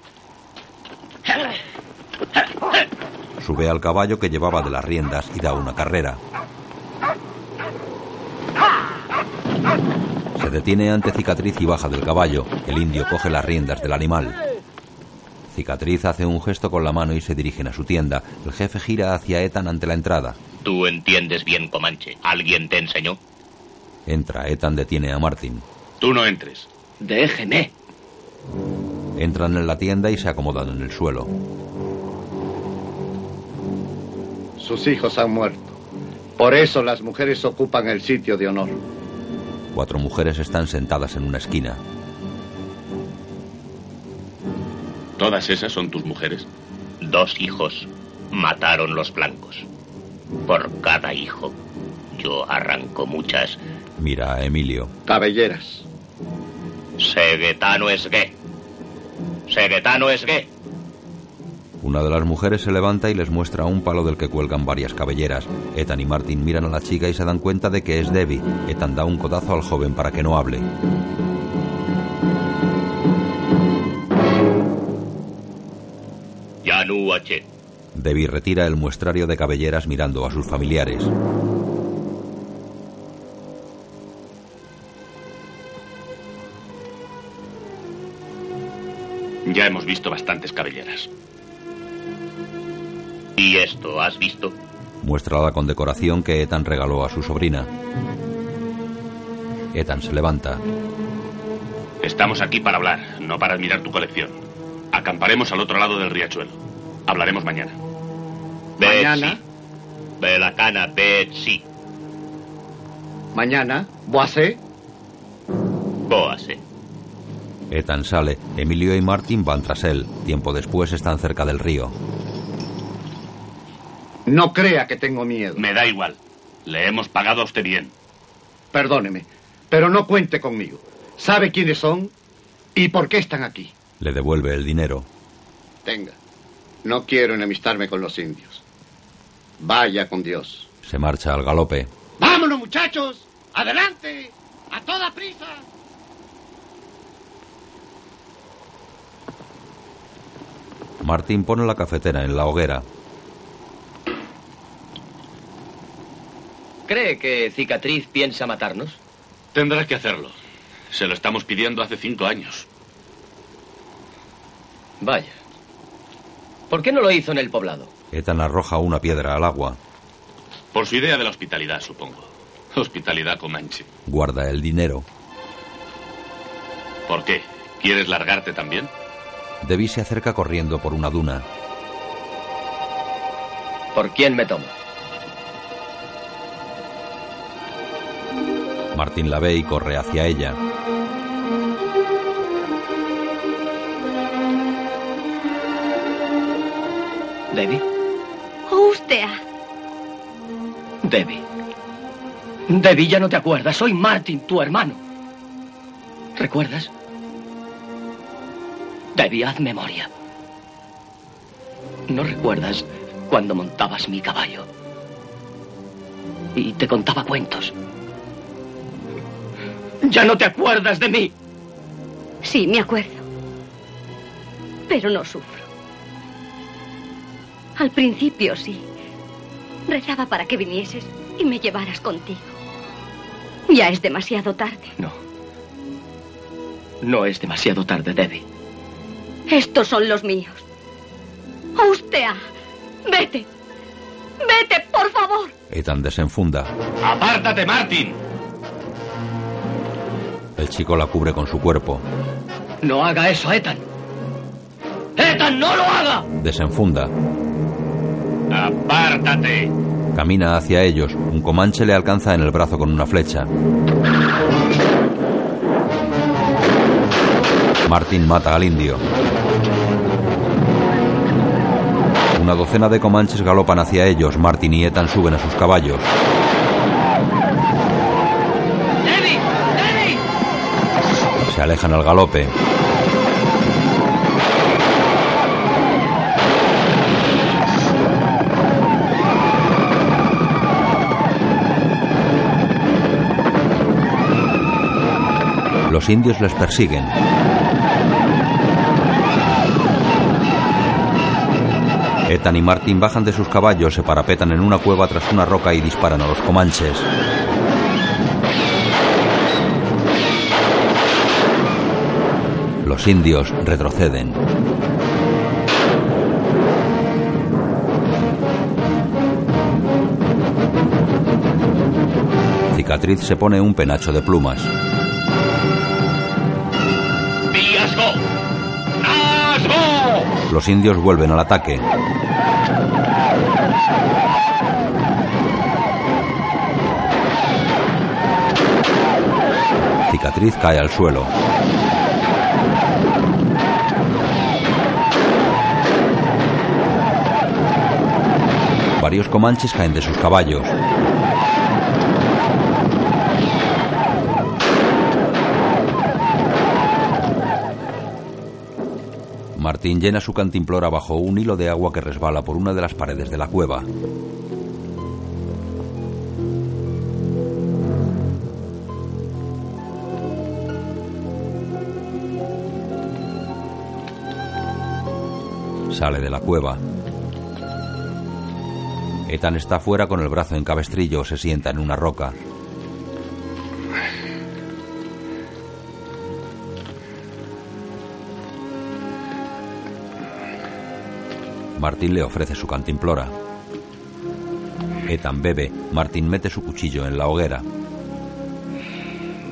Sube al caballo que llevaba de las riendas y da una carrera. Se detiene ante Cicatriz y baja del caballo. El indio coge las riendas del animal. Cicatriz hace un gesto con la mano y se dirigen a su tienda. El jefe gira hacia Ethan ante la entrada. Tú entiendes bien Comanche. ¿Alguien te enseñó? Entra. Ethan detiene a Martin. Tú no entres. Déjeme. Entran en la tienda y se acomodan en el suelo. Sus hijos han muerto. Por eso las mujeres ocupan el sitio de honor. Cuatro mujeres están sentadas en una esquina. ¿Todas esas son tus mujeres? Dos hijos mataron los blancos. Por cada hijo, yo arranco muchas. Mira a Emilio. Cabelleras. Seguetano es gay. Seguetano es gay. Una de las mujeres se levanta y les muestra un palo del que cuelgan varias cabelleras. Ethan y Martin miran a la chica y se dan cuenta de que es Debbie. Ethan da un codazo al joven para que no hable. Yanu H. Debbie retira el muestrario de cabelleras mirando a sus familiares. Ya hemos visto bastantes cabelleras. ¿Y esto has visto? Muestra la condecoración que Ethan regaló a su sobrina. Ethan se levanta. Estamos aquí para hablar, no para admirar tu colección. Acamparemos al otro lado del riachuelo. Hablaremos mañana. Mañana. Belacana, Betsy. Mañana. Boase. Boase. Ethan sale. Emilio y Martin van tras él. Tiempo después están cerca del río. No crea que tengo miedo. Me da igual. Le hemos pagado a usted bien. Perdóneme, pero no cuente conmigo. ¿Sabe quiénes son y por qué están aquí? Le devuelve el dinero. Tenga. No quiero enemistarme con los indios. Vaya con Dios. Se marcha al galope. ¡Vámonos, muchachos! ¡Adelante! ¡A toda prisa! Martin pone la cafetera en la hoguera. ¿Cree que Cicatriz piensa matarnos? Tendrá que hacerlo. Se lo estamos pidiendo hace cinco años. Vaya. ¿Por qué no lo hizo en el poblado? Ethan arroja una piedra al agua. Por su idea de la hospitalidad, supongo. Hospitalidad comanche. Guarda el dinero. ¿Por qué? ¿Quieres largarte también? Debbie se acerca corriendo por una duna. ¿Por quién me toma? Martín la ve y corre hacia ella. ¿Debbie? Ustea. Debbie. Debbie, ya no te acuerdas. Soy Martin, tu hermano. ¿Recuerdas? Debbie, haz memoria. ¿No recuerdas cuando montabas mi caballo? Y te contaba cuentos. ¿Ya no te acuerdas de mí? Sí, me acuerdo. Pero no sufro. Al principio sí. Rezaba para que vinieses y me llevaras contigo. Ya es demasiado tarde. No. No es demasiado tarde, Debbie. Estos son los míos. Austea, vete. Vete, por favor. Ethan desenfunda. ¡Apártate, Martin! El chico la cubre con su cuerpo. No haga eso, Ethan. ¡Ethan, no lo haga! Desenfunda. ¡Apártate! Camina hacia ellos. Un comanche le alcanza en el brazo con una flecha. Martin mata al indio. Una docena de comanches galopan hacia ellos. Martin y Ethan suben a sus caballos. Se alejan al galope. Los indios les persiguen. Ethan y Martin bajan de sus caballos, se parapetan en una cueva tras una roca y disparan a los comanches. Los indios retroceden. Cicatriz se pone un penacho de plumas. Los indios vuelven al ataque. Cicatriz cae al suelo. Varios comanches caen de sus caballos. Martín llena su cantimplora bajo un hilo de agua que resbala por una de las paredes de la cueva. Sale de la cueva. Ethan está fuera con el brazo en cabestrillo, se sienta en una roca. Martín le ofrece su cantimplora. Ethan bebe. Martín mete su cuchillo en la hoguera.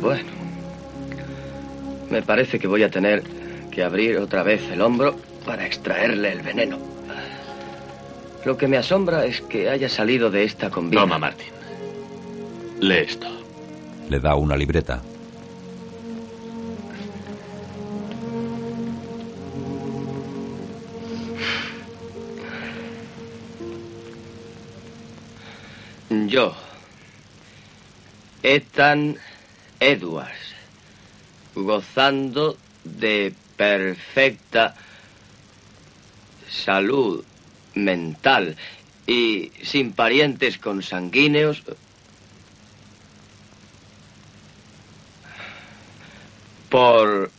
Bueno. Me parece que voy a tener que abrir otra vez el hombro para extraerle el veneno. Lo que me asombra es que haya salido de esta combina. Toma, Martín. Lee esto. Le da una libreta. Yo, Ethan Edwards, gozando de perfecta salud mental y sin parientes consanguíneos, por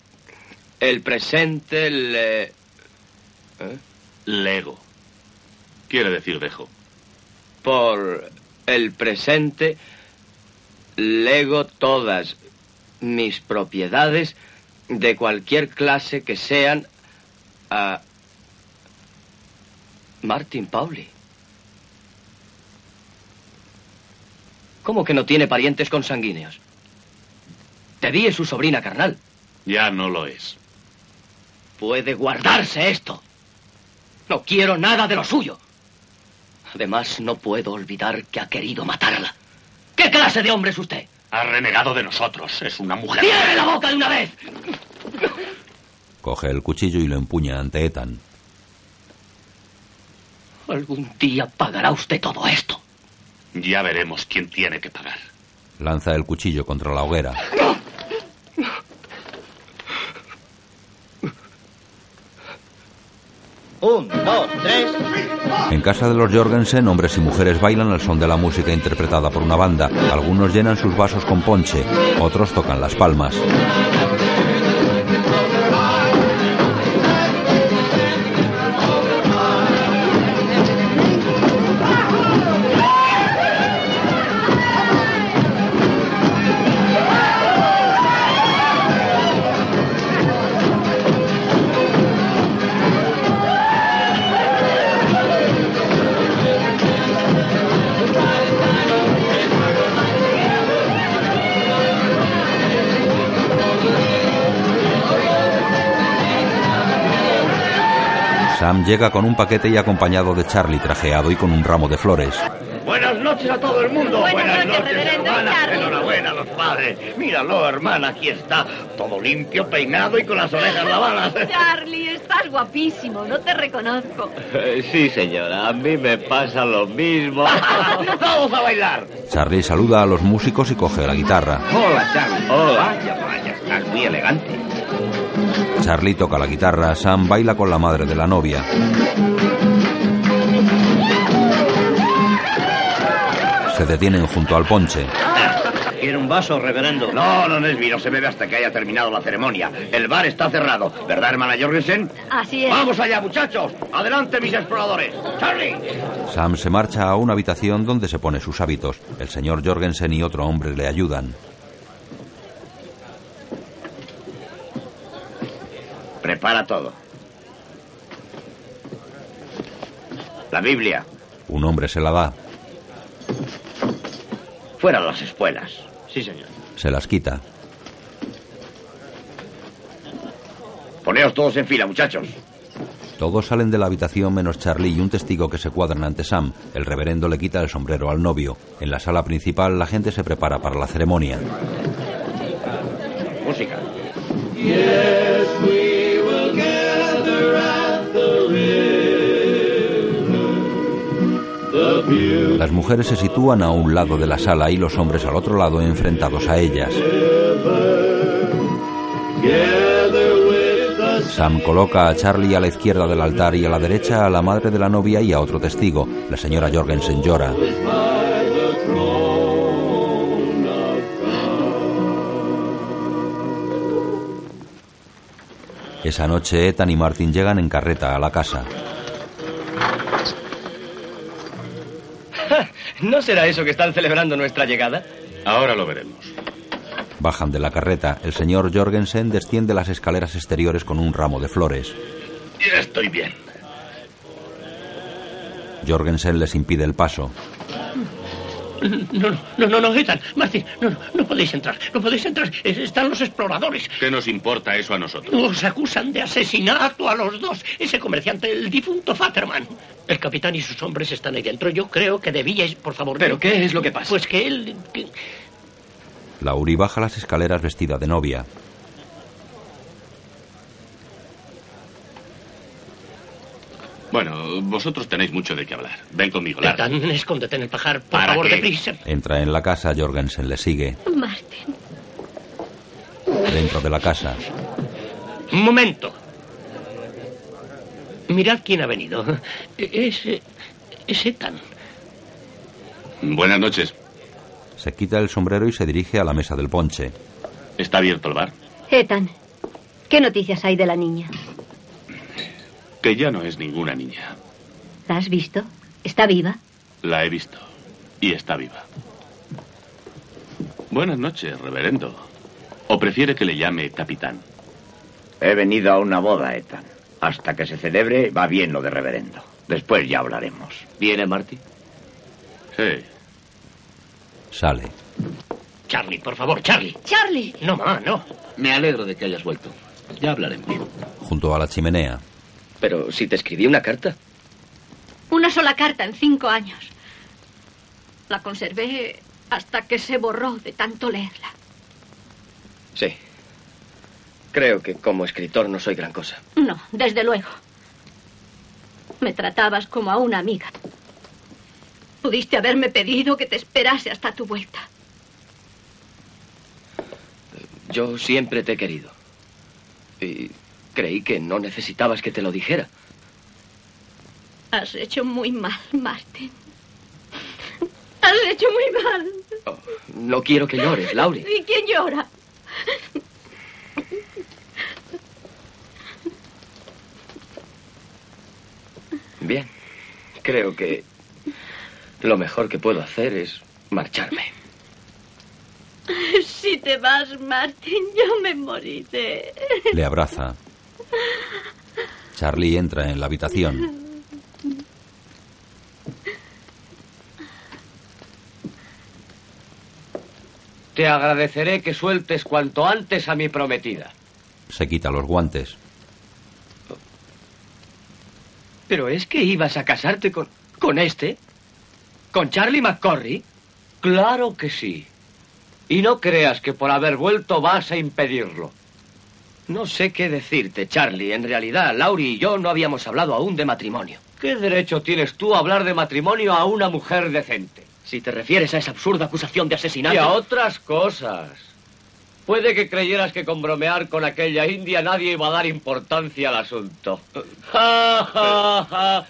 el presente le... ¿eh? Lego. Quiere decir dejo. Por el presente lego todas mis propiedades de cualquier clase que sean a Martin Pauli. ¿Cómo que no tiene parientes consanguíneos? Te es su sobrina carnal. Ya no lo es. Puede guardarse esto. No quiero nada de lo suyo. Además, no puedo olvidar que ha querido matarla. ¿Qué clase de hombre es usted? Ha renegado de nosotros. Es una mujer. ¡Cierre la boca de una vez! Coge el cuchillo y lo empuña ante Ethan. Algún día pagará usted todo esto. Ya veremos quién tiene que pagar. Lanza el cuchillo contra la hoguera. Un, dos, tres. En casa de los Jorgensen, hombres y mujeres bailan al son de la música interpretada por una banda. Algunos llenan sus vasos con ponche, otros tocan las palmas. Sam llega con un paquete y acompañado de Charlie trajeado y con un ramo de flores. Buenas noches a todo el mundo. Buenas noches, noches, hermana. Enhorabuena a los padres. Míralo, hermana, aquí está. Todo limpio, peinado y con las orejas lavadas. [LAUGHS] Charlie, estás guapísimo, no te reconozco. Eh, Sí, señora, a mí me pasa lo mismo. [LAUGHS] [LAUGHS] Vamos a bailar. Charlie saluda a los músicos y coge la guitarra. Hola, Charlie. Hola. Vaya, vaya, estás muy elegante. Charlie toca la guitarra, Sam baila con la madre de la novia. Se detienen junto al ponche. ¿Quiere un vaso, reverendo? No, no, no es vino. Se bebe hasta que haya terminado la ceremonia. El bar está cerrado. ¿Verdad, hermana Jorgensen? Así es. Vamos allá, muchachos. Adelante, mis exploradores. Charlie. Sam se marcha a una habitación donde se pone sus hábitos. El señor Jorgensen y otro hombre le ayudan. Prepara todo. La Biblia. Un hombre se la da, Fuera las espuelas. Sí, señor. se las quita. Poneos todos en fila, muchachos. Todos salen de la habitación menos Charlie y un testigo que se cuadran ante Sam. El reverendo le quita el sombrero al novio. En la sala principal la gente se prepara para la ceremonia. Música. Yes, we Las mujeres se sitúan a un lado de la sala y los hombres al otro lado enfrentados a ellas. Sam coloca a Charlie a la izquierda del altar y a la derecha a la madre de la novia y a otro testigo. La señora Jorgensen llora. Esa noche Ethan y Martin llegan en carreta a la casa. [LAUGHS] ¿No será eso que están celebrando nuestra llegada? Ahora lo veremos. Bajan de la carreta. El señor Jorgensen desciende las escaleras exteriores con un ramo de flores. Ya estoy bien. Jorgensen les impide el paso. No, no, no, no, Ethan, Martín, no, no, no podéis entrar, no podéis entrar. Es- Están los exploradores. ¿Qué nos importa eso a nosotros? Os acusan de asesinato a los dos. Ese comerciante, el difunto Fatterman. El capitán y sus hombres están ahí dentro. Yo creo que debíais, por favor. ¿Pero qué es lo que pasa? Pues que él. que- Laurie baja las escaleras vestida de novia. Bueno, vosotros tenéis mucho de qué hablar. Ven conmigo, Lara. Ethan, escóndete en el pajar, por ¿Para favor, qué? deprisa. Entra en la casa, Jorgensen le sigue. Martin. Dentro de la casa, Un momento. Mirad quién ha venido. Es. Es Ethan. Buenas noches. se quita el sombrero y se dirige a la mesa del ponche. ¿Está abierto el bar? Ethan, ¿qué noticias hay de la niña? Que ya no es ninguna niña. ¿La has visto? ¿Está viva? La he visto. Y está viva. Buenas noches, reverendo. ¿O prefiere que le llame capitán? He venido a una boda, Ethan. Hasta que se celebre va bien lo de reverendo. Después ya hablaremos. ¿Viene Marty? Sí. Sale. Charlie, por favor, Charlie. Charlie. No, ma, no. Me alegro de que hayas vuelto. Ya hablaremos. Junto a la chimenea, Pero si te escribí una carta. Una sola carta en cinco años. La conservé hasta que se borró de tanto leerla. Sí. Creo que como escritor no soy gran cosa. No, desde luego. Me tratabas como a una amiga. Pudiste haberme pedido que te esperase hasta tu vuelta. Yo siempre te he querido. Y creí que no necesitabas que te lo dijera. Has hecho muy mal, Martin. Has hecho muy mal. No quiero que llores, Lauri. ¿Y quién llora? Bien. Creo que lo mejor que puedo hacer es marcharme. Si te vas, Martin, yo me moriré. Le abraza. Charlie entra en la habitación. Te agradeceré que sueltes cuanto antes a mi prometida. Se quita los guantes. Pero es que ibas a casarte con. con este. ¿Con Charlie McCorry? Claro que sí. Y no creas que por haber vuelto vas a impedirlo. No sé qué decirte, Charlie. En realidad, Lauri y yo no habíamos hablado aún de matrimonio. ¿Qué derecho tienes tú a hablar de matrimonio a una mujer decente? Si te refieres a esa absurda acusación de asesinato. Y a otras cosas. Puede que creyeras que con bromear con aquella india nadie iba a dar importancia al asunto. [LAUGHS] Ja, ja, ja.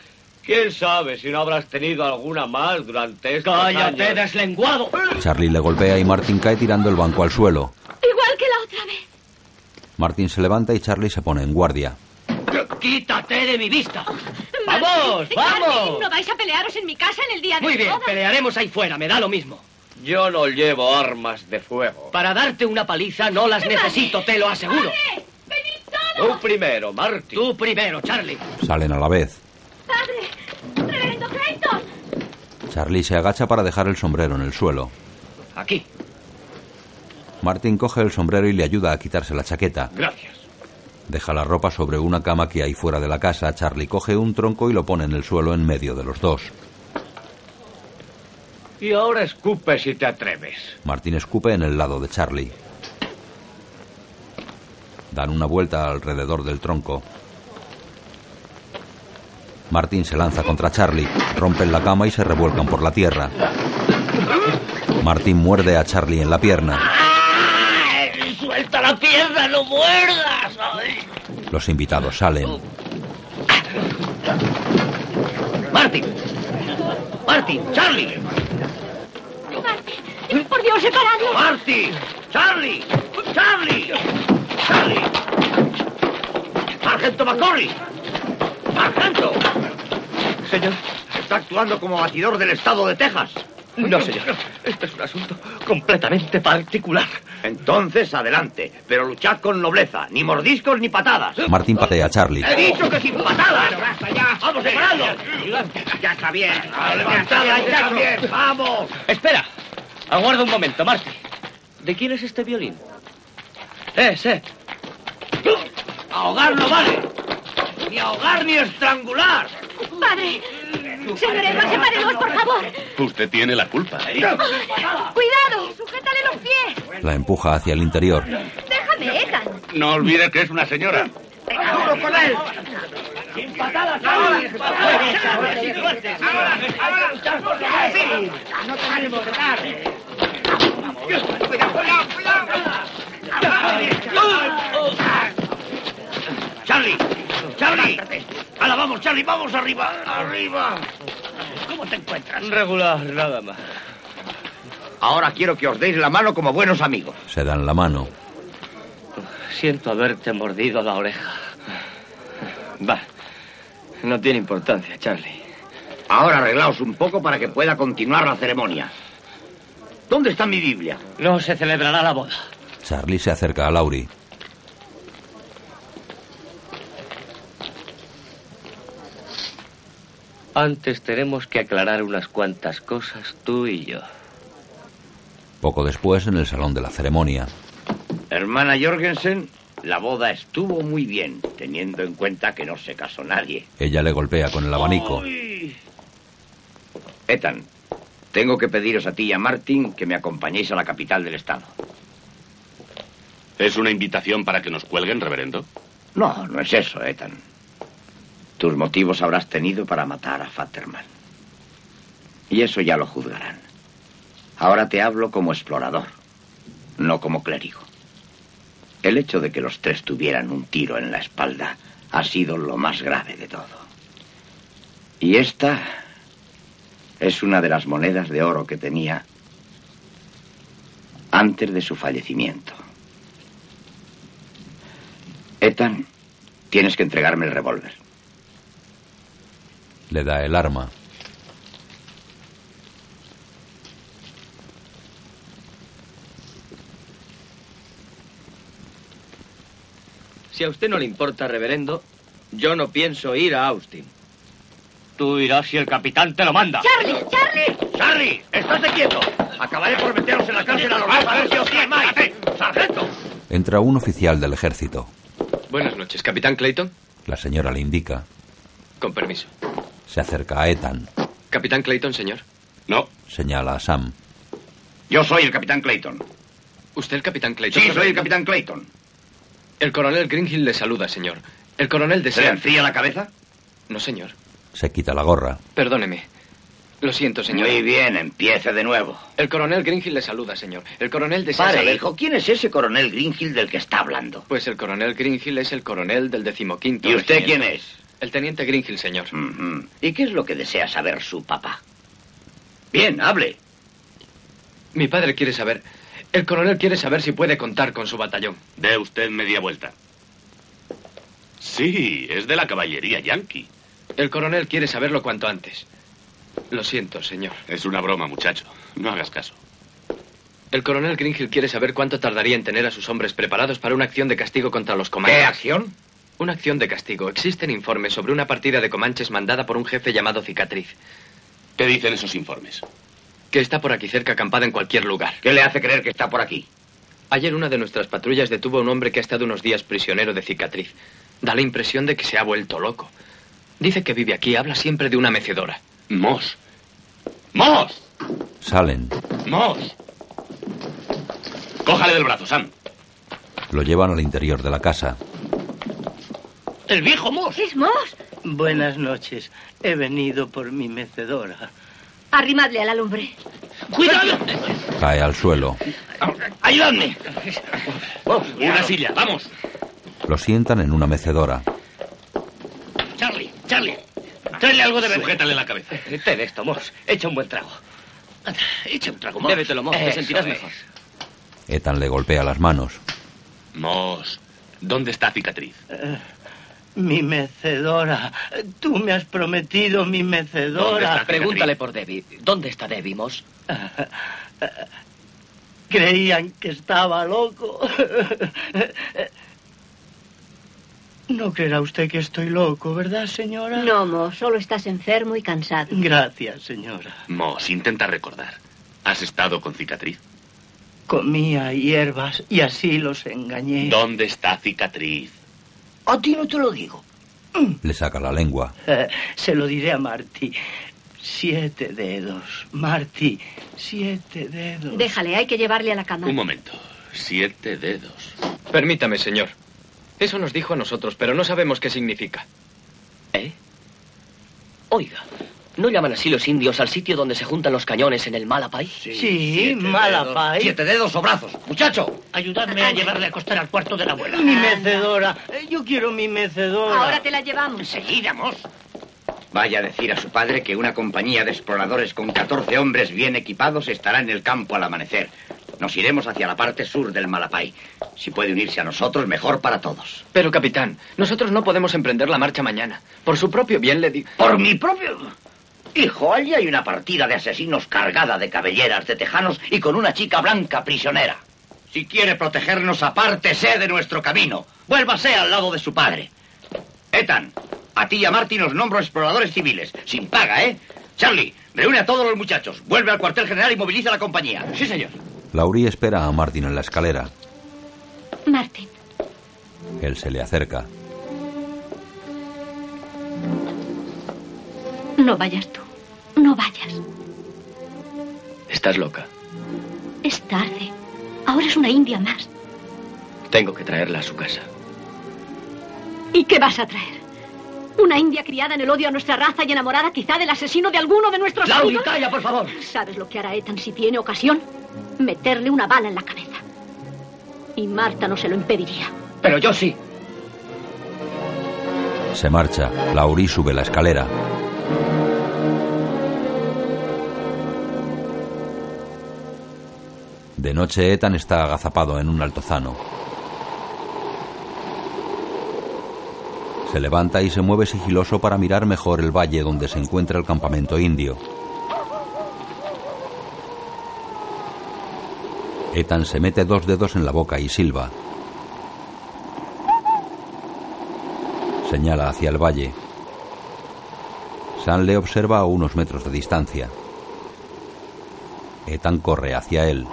¿Quién sabe si no habrás tenido alguna más durante estos ¡Cállate, años? deslenguado! Charlie le golpea y Martin cae tirando el banco al suelo. Igual que la otra vez. Martin se levanta y Charlie se pone en guardia. ¡Quítate de mi vista! ¡Vamos, vamos! ¿No vais a pelearos en mi casa en el día de Muy mi bien, boda? pelearemos ahí fuera, me da lo mismo. Yo no llevo armas de fuego. Para darte una paliza no las necesito, te lo aseguro. Tú primero, Marty. Tú primero, Charlie. Salen a la vez. ¡Padre! ¡Reverendo Clayton! Charlie se agacha para dejar el sombrero en el suelo. Aquí. Martin coge el sombrero y le ayuda a quitarse la chaqueta. Gracias. Deja la ropa sobre una cama que hay fuera de la casa. Charlie coge un tronco y lo pone en el suelo en medio de los dos. Y ahora escupe si te atreves. Martin escupe en el lado de Charlie. Dan una vuelta alrededor del tronco. Martin se lanza contra Charlie, rompen la cama y se revuelcan por la tierra. Martin muerde a Charlie en la pierna. ¡Suelta la pierna, no muerdas! Ay. Los invitados salen. ¡Martin! ¡Martin! ¡Charlie! Martin, por Dios, separadlos. ¡Martin! ¡Charlie! ¡Charlie! ¡Charlie! ¡Sargento McCorry! ¡Sargento! Señor. Está actuando como batidor del estado de Texas. No, señor. Este es un asunto completamente particular. Entonces, adelante. Pero luchad con nobleza. Ni mordiscos ni patadas. Martin patea a Charlie. ¡He dicho que sin patadas! ¡Vamos, separadlos! Ya está bien. ¡Levantada, ya está bien! ¡Vamos! Espera. Aguarda un momento, Marty. ¿De quién es este violín? Eh, sé. ¡Ahogar no vale! ¡Ni ahogar ni estrangular! ¡Padre! Señor Edward, sepárenos, por favor. Usted tiene la culpa. ¡Cuidado! ¡Sujétale los pies! La empuja hacia el interior. ¡Déjame, Ethan! No olvide que es una señora. ¡Duro con él! ¡Sin patadas! ¡Ahora! ¡Ahora! ¡Ahora! ¡Sí! ¡No dar! ¡Cuidado, cuidado, cuidado! ¡Charlie! ¡Charlie! ¡Hala, vamos, Charlie! ¡Vamos arriba! ¡Arriba! ¿Cómo te encuentras? Regular, nada más. Ahora quiero que os deis la mano como buenos amigos. Se dan la mano. Siento haberte mordido la oreja. Va. No tiene importancia, Charlie. Ahora arreglaos un poco para que pueda continuar la ceremonia. ¿Dónde está mi Biblia? No se celebrará la boda. Charlie se acerca a Laurie. Antes tenemos que aclarar unas cuantas cosas, tú y yo. Poco después, en el salón de la ceremonia, Hermana Jorgensen, la boda estuvo muy bien, teniendo en cuenta que no se casó nadie. ella le golpea con el abanico. Ethan, tengo que pediros a ti y a Martin que me acompañéis a la capital del estado. ¿Es una invitación para que nos cuelguen, reverendo? No, no es eso, Ethan. Tus motivos habrás tenido para matar a Fatterman. Y eso ya lo juzgarán. Ahora te hablo como explorador, no como clérigo. El hecho de que los tres tuvieran un tiro en la espalda ha sido lo más grave de todo. Y esta es una de las monedas de oro que tenía antes de su fallecimiento. Ethan, tienes que entregarme el revólver. Le da el arma. Si a usted no le importa, reverendo, yo no pienso ir a Austin. Tú irás si el capitán te lo manda. ¡Charlie! ¡Charlie! ¡Charlie! ¡Estate quieto! Acabaré por meteros en la cárcel a los dos a ver si os quemáis. ¡Sargento! Entra un oficial del ejército. Buenas noches, capitán Clayton. La señora le indica. Con permiso. Se acerca a Ethan. Capitán Clayton, señor. No. Señala a Sam. Yo soy el capitán Clayton. ¿Usted el capitán Clayton? Sí, soy el capitán Clayton. El coronel Greenhill le saluda, señor. El coronel ¿Se desea... le enfría la cabeza? No, señor. Se quita la gorra. Perdóneme. Lo siento, señor. Muy bien, empiece de nuevo. El coronel Greenhill le saluda, señor. El coronel desea Pare, saber- hijo, ¿quién es ese coronel Greenhill del que está hablando? Pues el coronel Greenhill es el coronel del decimoquinto. ¿Y usted regimiento. quién es? El teniente Greenhill, señor. ¿Y qué es lo que desea saber su papá? Bien, hable. Mi padre quiere saber... El coronel quiere saber si puede contar con su batallón. Dé usted media vuelta. Sí, es de la caballería yankee. El coronel quiere saberlo cuanto antes. Lo siento, señor. Es una broma, muchacho. No hagas caso. El coronel Greenhill quiere saber cuánto tardaría en tener a sus hombres preparados para una acción de castigo contra los comanches. ¿Qué acción? Una acción de castigo. Existen informes sobre una partida de comanches mandada por un jefe llamado Cicatriz, ¿Qué dicen esos informes? que está por aquí cerca acampada en cualquier lugar. ¿Qué le hace creer que está por aquí? Ayer una de nuestras patrullas detuvo a un hombre que ha estado unos días prisionero de cicatriz. Da la impresión de que se ha vuelto loco. Dice que vive aquí, habla siempre de una mecedora. Moss. ¡Moss! Salen. ¡Moss! Cójale del brazo, Sam. Lo llevan al interior de la casa. El viejo Moss. ¡Es Moss! Buenas noches. He venido por mi mecedora. Arrimadle a la lumbre. ¡Cuidado! Cae al suelo. ¡Ayudadme! Una silla, vamos. Lo sientan en una mecedora. Charlie, Charlie. Tráele algo de beber. Sujétale la cabeza. Ten esto, Moss. Echa un buen trago. Echa un trago más. Bébetelo, Moss. Te sentirás es. mejor. Ethan le golpea las manos. Moss, ¿dónde está cicatriz? Eh, mi mecedora. Tú me has prometido mi ¿Dónde mecedora. está? Pregúntale por Debbie. ¿Dónde está Debbie, Moss? [LAUGHS] Creían que estaba loco. [LAUGHS] No creerá usted que estoy loco, ¿verdad, señora? No, Moss, solo estás enfermo y cansado. Gracias, señora. Moss, intenta recordar. ¿Has estado con cicatriz? Comía hierbas y así los engañé. ¿Dónde está cicatriz? A ti no te lo digo. Le saca la lengua. Eh, [LAUGHS] se lo diré a Marty. Siete dedos. Marty, siete dedos. Déjale, hay que llevarle a la cama. Un momento. Siete dedos. Permítame, señor. Eso nos dijo a nosotros, pero no sabemos qué significa. ¿Eh? Oiga, ¿no llaman así los indios al sitio donde se juntan los cañones en el Malapay? Sí, Malapay. Siete dedos o brazos. ¡Muchacho! Ayudadme a llevarle a acostar al cuarto de la abuela. Mi mecedora. Eh, Yo quiero mi mecedora. Ahora te la llevamos. Enseguida. Vaya a decir a su padre que una compañía de exploradores con 14 hombres bien equipados estará en el campo al amanecer. Nos iremos hacia la parte sur del Malapay. Si puede unirse a nosotros, mejor para todos. Pero, capitán, nosotros no podemos emprender la marcha mañana. Por su propio bien le digo... Por mi propio... Hijo, allí hay una partida de asesinos cargada de cabelleras de tejanos y con una chica blanca prisionera. Si quiere protegernos, apártese de nuestro camino. Vuélvase al lado de su padre. Ethan, a ti y a Marty nos nombro exploradores civiles, sin paga, ¿eh? Charlie, reúne a todos los muchachos, vuelve al cuartel general y moviliza la compañía. Sí, señor. Laurie espera a Martin en la escalera. Martin, Él se le acerca. no vayas tú. No vayas. Estás loca. Es tarde. Ahora es una india más. Tengo que traerla a su casa. ¿Y qué vas a traer? Una india criada en el odio a nuestra raza y enamorada quizá del asesino de alguno de nuestros Lauri, amigos. calla, por favor. ¿Sabes lo que hará Ethan si tiene ocasión? Meterle una bala en la cabeza. Y Marta no se lo impediría. Pero yo sí. Se marcha. Laurie sube la escalera. De noche, Ethan está agazapado en un altozano. Se levanta y se mueve sigiloso para mirar mejor el valle donde se encuentra el campamento indio. Ethan se mete dos dedos en la boca y silba. Señala hacia el valle. Sam le observa a unos metros de distancia. Ethan corre hacia él.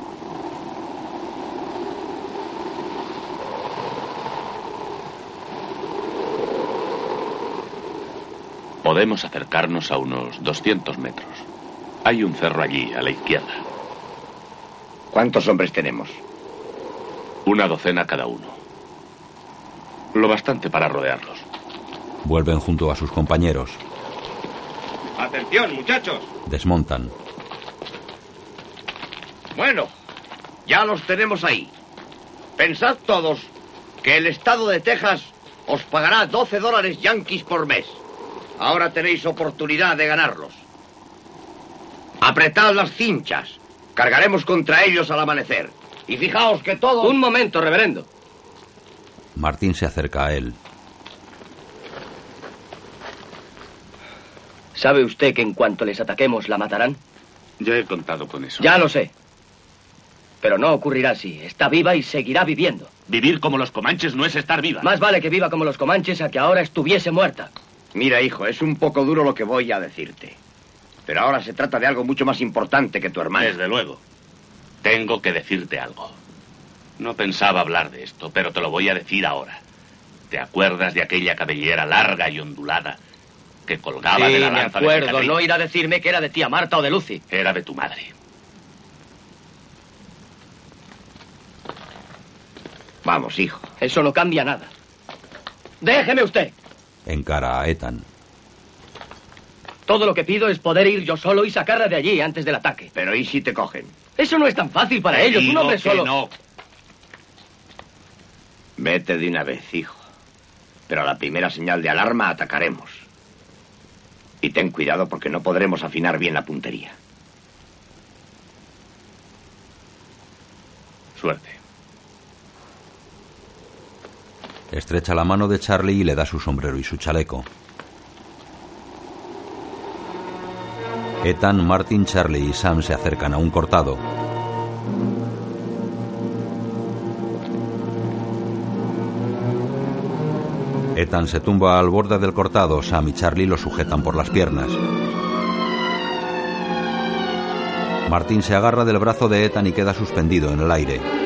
Podemos acercarnos a unos 200 metros. Hay un cerro allí, a la izquierda. ¿Cuántos hombres tenemos? Una docena cada uno. Lo bastante para rodearlos. Vuelven junto a sus compañeros. Atención, muchachos. Desmontan. Bueno, ya los tenemos ahí. Pensad todos que el estado de Texas os pagará 12 dólares yanquis por mes. Ahora tenéis oportunidad de ganarlos. Apretad las cinchas. Cargaremos contra ellos al amanecer. Y fijaos que todo... Un momento, reverendo. Martín se acerca a él. ¿Sabe usted que en cuanto les ataquemos la matarán? Ya he contado con eso. Ya lo sé. Pero no ocurrirá así. Está viva y seguirá viviendo. Vivir como los comanches no es estar viva. Más vale que viva como los comanches a que ahora estuviese muerta. Mira, hijo, es un poco duro lo que voy a decirte. Pero ahora se trata de algo mucho más importante que tu hermana. Desde luego. Tengo que decirte algo. No pensaba hablar de esto, pero te lo voy a decir ahora. ¿Te acuerdas de aquella cabellera larga y ondulada que colgaba Sí, de la me lanza de acuerdo. cicatriz? No irá a decirme que era de tía Marta o de Lucy. Era de tu madre. Vamos, hijo. Eso no cambia nada. Déjeme usted. Encara a Ethan. Todo lo que pido es poder ir yo solo y sacarla de allí antes del ataque. Pero ¿y si te cogen? Eso no es tan fácil para Te ellos. Un digo hombre que solo. no. Vete de una vez, hijo. Pero a la primera señal de alarma atacaremos. Y ten cuidado porque no podremos afinar bien la puntería. Suerte. Estrecha la mano de Charlie y le da su sombrero y su chaleco. Ethan, Martin, Charlie y Sam se acercan a un cortado. Ethan se tumba al borde del cortado, Sam y Charlie lo sujetan por las piernas. Martin se agarra del brazo de Ethan y queda suspendido en el aire.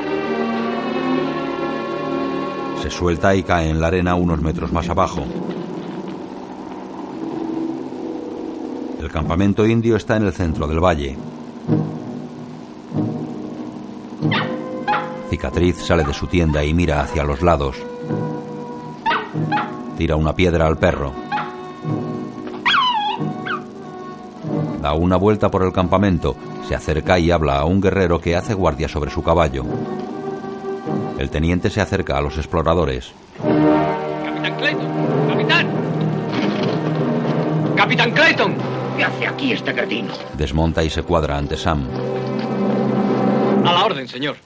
Suelta y cae en la arena unos metros más abajo. El campamento indio está en el centro del valle. Cicatriz sale de su tienda y mira hacia los lados. Tira una piedra al perro. Da una vuelta por el campamento, se acerca y habla a un guerrero que hace guardia sobre su caballo. El teniente se acerca a los exploradores. Capitán Clayton, capitán. Capitán Clayton. ¿Qué hace aquí este cretino? Desmonta y se cuadra ante Sam. A la orden, señor.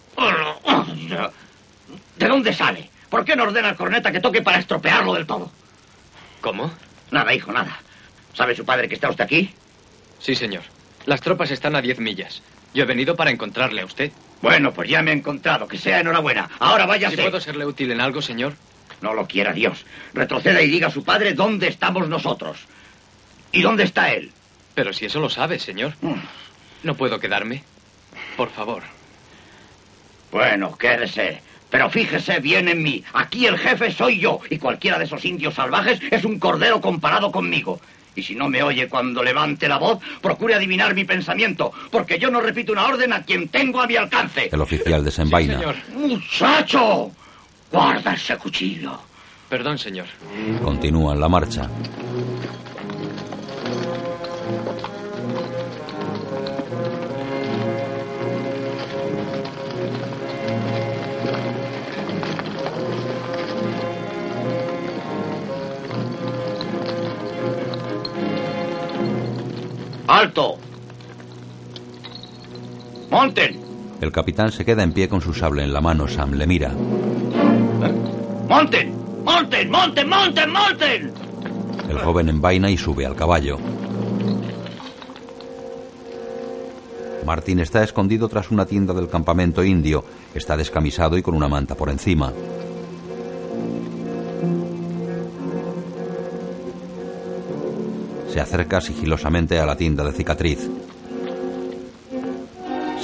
¿De dónde sale? ¿Por qué no ordena al corneta que toque para estropearlo del todo? ¿Cómo? Nada, hijo, nada. ¿Sabe su padre que está usted aquí? Sí, señor. Las tropas están a diez millas. Yo he venido para encontrarle a usted. Bueno, pues ya me he encontrado. Que sea enhorabuena. Ahora váyase. ¿Si puedo serle útil en algo, señor? No lo quiera Dios. Retroceda y diga a su padre dónde estamos nosotros. ¿Y dónde está él? Pero si eso lo sabe, señor. ¿No puedo quedarme? Por favor. Bueno, quédese. Pero fíjese bien en mí. Aquí el jefe soy yo. Y cualquiera de esos indios salvajes es un cordero comparado conmigo. Y si no me oye cuando levante la voz, procure adivinar mi pensamiento. Porque yo no repito una orden a quien tengo a mi alcance. El oficial desenvaina. ¡Muchacho! Guarda ese cuchillo. Perdón, señor. Continúan la marcha. ¡Alto! ¡Monten! El capitán se queda en pie con su sable en la mano. Sam le mira. ¡Monten! ¡Monten! ¡Monten! ¡Monten! ¡Monten! El joven envaina y sube al caballo. Martín está escondido tras una tienda del campamento indio. Está descamisado y con una manta por encima. Se acerca sigilosamente a la tienda de cicatriz.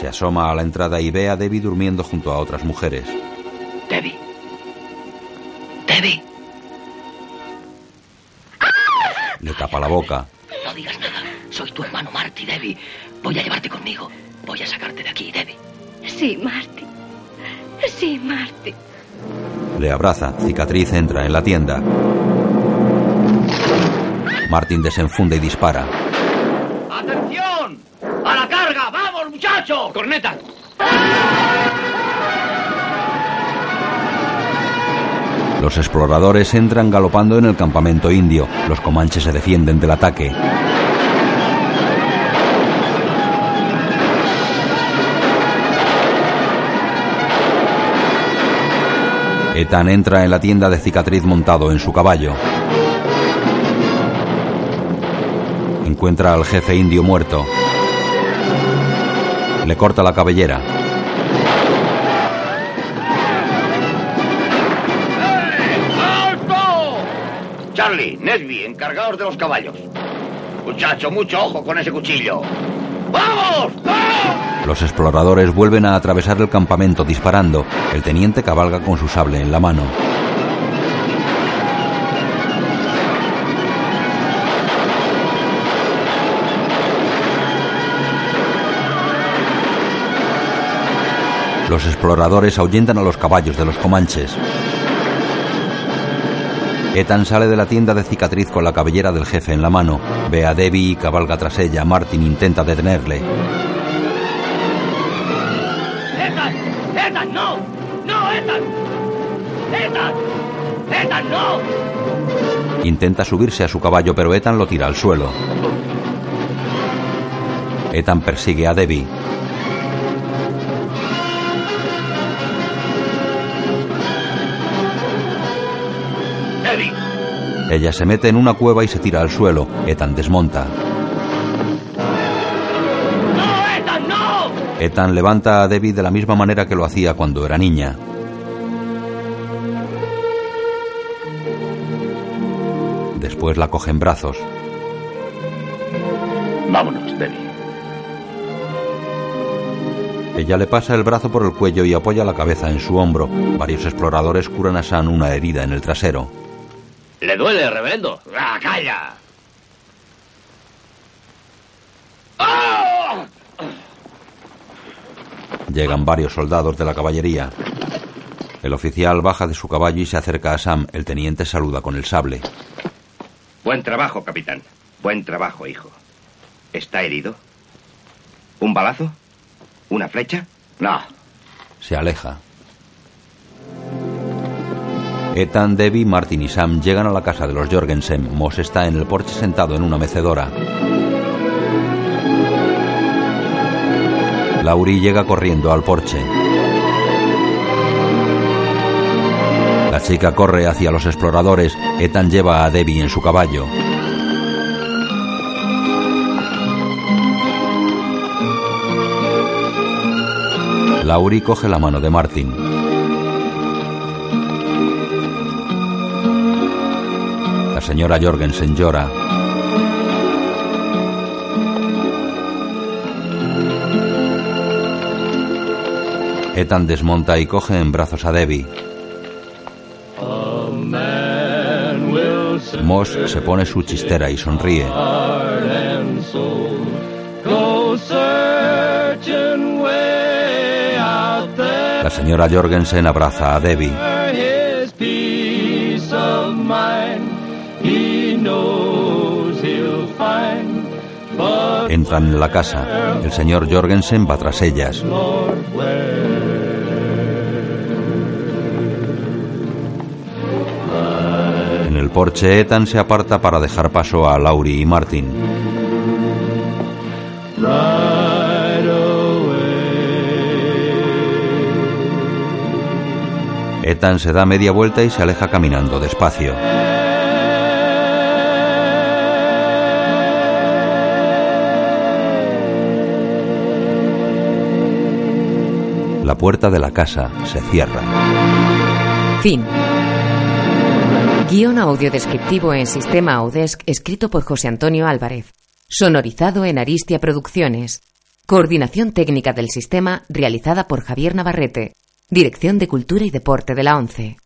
Se asoma a la entrada y ve a Debbie durmiendo junto a otras mujeres. Debbie. Debbie. Le tapa la boca. No digas nada. Soy tu hermano Marty, Debbie. Voy a llevarte conmigo. Voy a sacarte de aquí, Debbie. Sí, Marty. Sí, Marty. Le abraza. Cicatriz entra en la tienda. Martin desenfunda y dispara. ¡Atención! ¡A la carga! ¡Vamos, muchachos! ¡Corneta! Los exploradores entran galopando en el campamento indio. Los comanches se defienden del ataque. Ethan entra en la tienda de cicatriz montado en su caballo. Encuentra al jefe indio muerto. Le corta la cabellera. ¡Alto! Charlie, Nesby, encargados de los caballos. Muchacho, mucho ojo con ese cuchillo. ¡Vamos! Los exploradores vuelven a atravesar el campamento disparando. El teniente cabalga con su sable en la mano. Los exploradores ahuyentan a los caballos de los comanches. Ethan sale de la tienda de cicatriz con la cabellera del jefe en la mano. Ve a Debbie y cabalga tras ella. Martin intenta detenerle. ¡Ethan! ¡Ethan, no! ¡No, Ethan! ¡Ethan! ¡Ethan, no! Intenta subirse a su caballo, pero Ethan lo tira al suelo. Ethan persigue a Debbie. Debbie, Ella se mete en una cueva y se tira al suelo. Ethan desmonta. ¡no, Ethan, no! Ethan levanta a Debbie de la misma manera que lo hacía cuando era niña. Después la coge en brazos. Vámonos, Debbie. Ella le pasa el brazo por el cuello y apoya la cabeza en su hombro. Varios exploradores curan a San una herida en el trasero. ¿Le duele, reverendo? ¡Ah, calla! ¡Ah! Llegan varios soldados de la caballería. El oficial baja de su caballo y se acerca a Sam. El teniente saluda con el sable. Buen trabajo, capitán. Buen trabajo, hijo. ¿Está herido? ¿Un balazo? ¿Una flecha? No. Se aleja. Ethan, Debbie, Martin y Sam llegan a la casa de los Jorgensen. Moss está en el porche sentado en una mecedora. Laurie llega corriendo al porche. La chica corre hacia los exploradores. Ethan lleva a Debbie en su caballo. Laurie coge la mano de Martin. Señora Jorgensen llora. Ethan desmonta y coge en brazos a Debbie. Moss se pone su chistera y sonríe. La señora Jorgensen abraza a Debbie. Entran en la casa. El señor Jorgensen va tras ellas. En el porche, Ethan se aparta para dejar paso a Laurie y Martin. Ethan se da media vuelta y se aleja caminando despacio. La puerta de la casa se cierra. Fin. Guión audio descriptivo en sistema Audesc escrito por José Antonio Álvarez. Sonorizado en Aristia Producciones. Coordinación técnica del sistema realizada por Javier Navarrete. Dirección de Cultura y Deporte de la ONCE.